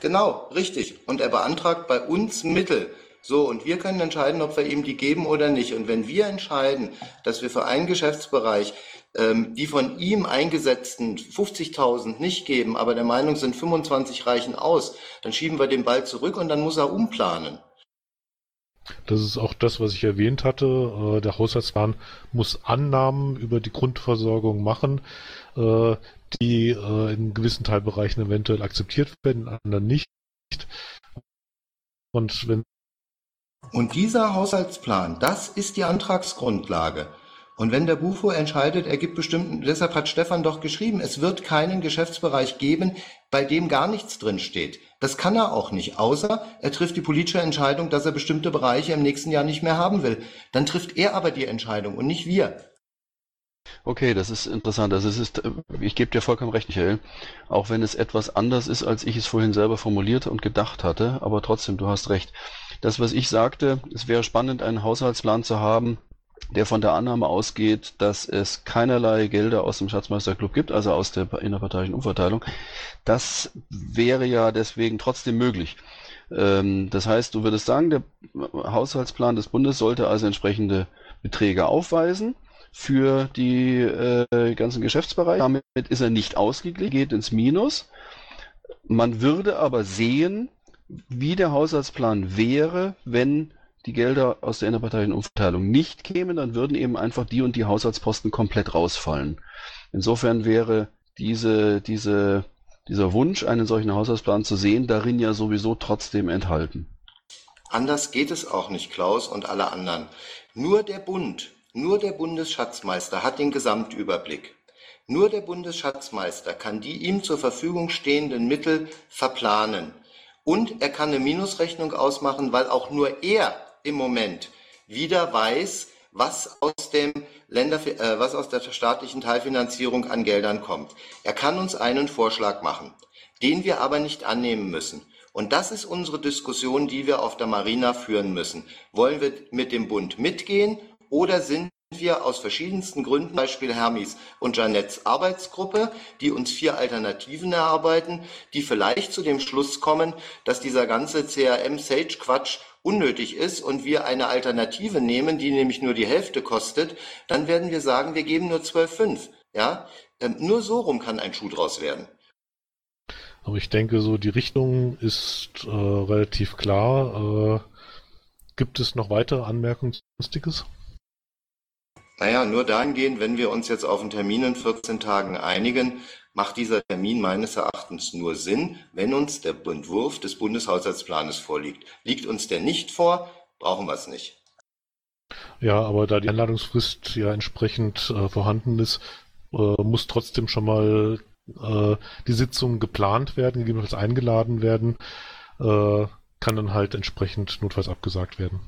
Genau, richtig. Und er beantragt bei uns Mittel. So, und wir können entscheiden, ob wir ihm die geben oder nicht. Und wenn wir entscheiden, dass wir für einen Geschäftsbereich ähm, die von ihm eingesetzten 50.000 nicht geben, aber der Meinung sind 25 reichen aus, dann schieben wir den Ball zurück und dann muss er umplanen. Das ist auch das, was ich erwähnt hatte. Äh, Der Haushaltsplan muss Annahmen über die Grundversorgung machen, äh, die äh, in gewissen Teilbereichen eventuell akzeptiert werden, in anderen nicht. Und wenn Und dieser Haushaltsplan, das ist die Antragsgrundlage. Und wenn der Bufo entscheidet, er gibt bestimmten, deshalb hat Stefan doch geschrieben, es wird keinen Geschäftsbereich geben, bei dem gar nichts drin steht. Das kann er auch nicht, außer er trifft die politische Entscheidung, dass er bestimmte Bereiche im nächsten Jahr nicht mehr haben will. Dann trifft er aber die Entscheidung und nicht wir. Okay, das ist interessant. Also es ist, äh, ich gebe dir vollkommen recht, Michael. Auch wenn es etwas anders ist, als ich es vorhin selber formuliert und gedacht hatte, aber trotzdem, du hast recht. Das, was ich sagte, es wäre spannend, einen Haushaltsplan zu haben, der von der Annahme ausgeht, dass es keinerlei Gelder aus dem Schatzmeisterclub gibt, also aus der innerparteiischen Umverteilung. Das wäre ja deswegen trotzdem möglich. Ähm, das heißt, du würdest sagen, der Haushaltsplan des Bundes sollte also entsprechende Beträge aufweisen für die äh, ganzen Geschäftsbereiche. Damit ist er nicht ausgeglichen, geht ins Minus. Man würde aber sehen, wie der Haushaltsplan wäre, wenn die Gelder aus der innerparteilichen Umverteilung nicht kämen, dann würden eben einfach die und die Haushaltsposten komplett rausfallen. Insofern wäre diese, diese, dieser Wunsch, einen solchen Haushaltsplan zu sehen, darin ja sowieso trotzdem enthalten. Anders geht es auch nicht, Klaus und alle anderen. Nur der Bund, nur der Bundesschatzmeister hat den Gesamtüberblick. Nur der Bundesschatzmeister kann die ihm zur Verfügung stehenden Mittel verplanen. Und er kann eine Minusrechnung ausmachen, weil auch nur er im Moment wieder weiß, was aus dem Länder, äh, was aus der staatlichen Teilfinanzierung an Geldern kommt. Er kann uns einen Vorschlag machen, den wir aber nicht annehmen müssen. Und das ist unsere Diskussion, die wir auf der Marina führen müssen. Wollen wir mit dem Bund mitgehen oder sind wir aus verschiedensten Gründen, Beispiel Hermis und Janettes Arbeitsgruppe, die uns vier Alternativen erarbeiten, die vielleicht zu dem Schluss kommen, dass dieser ganze CRM-Sage-Quatsch unnötig ist und wir eine Alternative nehmen, die nämlich nur die Hälfte kostet, dann werden wir sagen, wir geben nur 12,5. Ja? Ähm, nur so rum kann ein Schuh draus werden. Aber ich denke, so die Richtung ist äh, relativ klar. Äh, gibt es noch weitere Anmerkungen zu Sonstiges? Naja, nur dahingehend, wenn wir uns jetzt auf einen Termin in 14 Tagen einigen, macht dieser Termin meines Erachtens nur Sinn, wenn uns der Entwurf des Bundeshaushaltsplanes vorliegt. Liegt uns der nicht vor, brauchen wir es nicht. Ja, aber da die Einladungsfrist ja entsprechend äh, vorhanden ist, äh, muss trotzdem schon mal äh, die Sitzung geplant werden, gegebenenfalls eingeladen werden, äh, kann dann halt entsprechend notfalls abgesagt werden.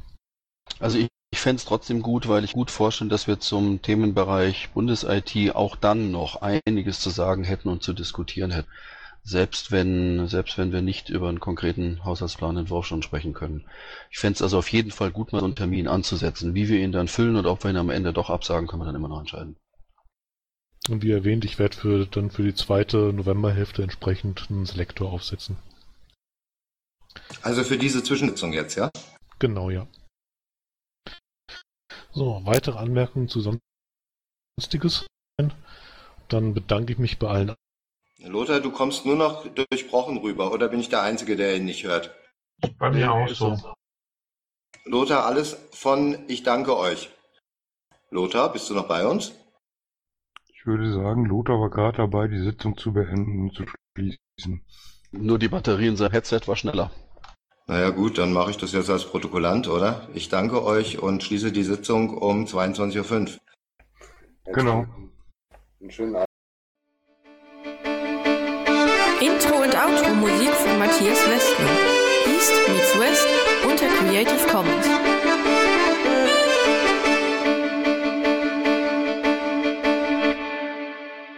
Also ich ich fände es trotzdem gut, weil ich gut vorstelle, dass wir zum Themenbereich Bundes-IT auch dann noch einiges zu sagen hätten und zu diskutieren hätten. Selbst wenn, selbst wenn wir nicht über einen konkreten Haushaltsplanentwurf schon sprechen können. Ich fände es also auf jeden Fall gut, mal so einen Termin anzusetzen. Wie wir ihn dann füllen und ob wir ihn am Ende doch absagen, können wir dann immer noch entscheiden. Und wie erwähnt, ich werde für, dann für die zweite Novemberhälfte entsprechend einen Selektor aufsetzen. Also für diese Zwischensitzung jetzt, ja? Genau, ja. So, weitere Anmerkungen zu Sonstiges? Dann bedanke ich mich bei allen. Lothar, du kommst nur noch durchbrochen rüber, oder bin ich der Einzige, der ihn nicht hört? Bei mir auch so. Lothar, alles von Ich danke euch. Lothar, bist du noch bei uns? Ich würde sagen, Lothar war gerade dabei, die Sitzung zu beenden und zu schließen. Nur die Batterie in seinem Headset war schneller. Naja gut, dann mache ich das jetzt als Protokollant, oder? Ich danke euch und schließe die Sitzung um 22.05 Uhr. Genau. Einen schönen Abend. Intro und Outro Musik von Matthias Westner. East meets West unter Creative Commons.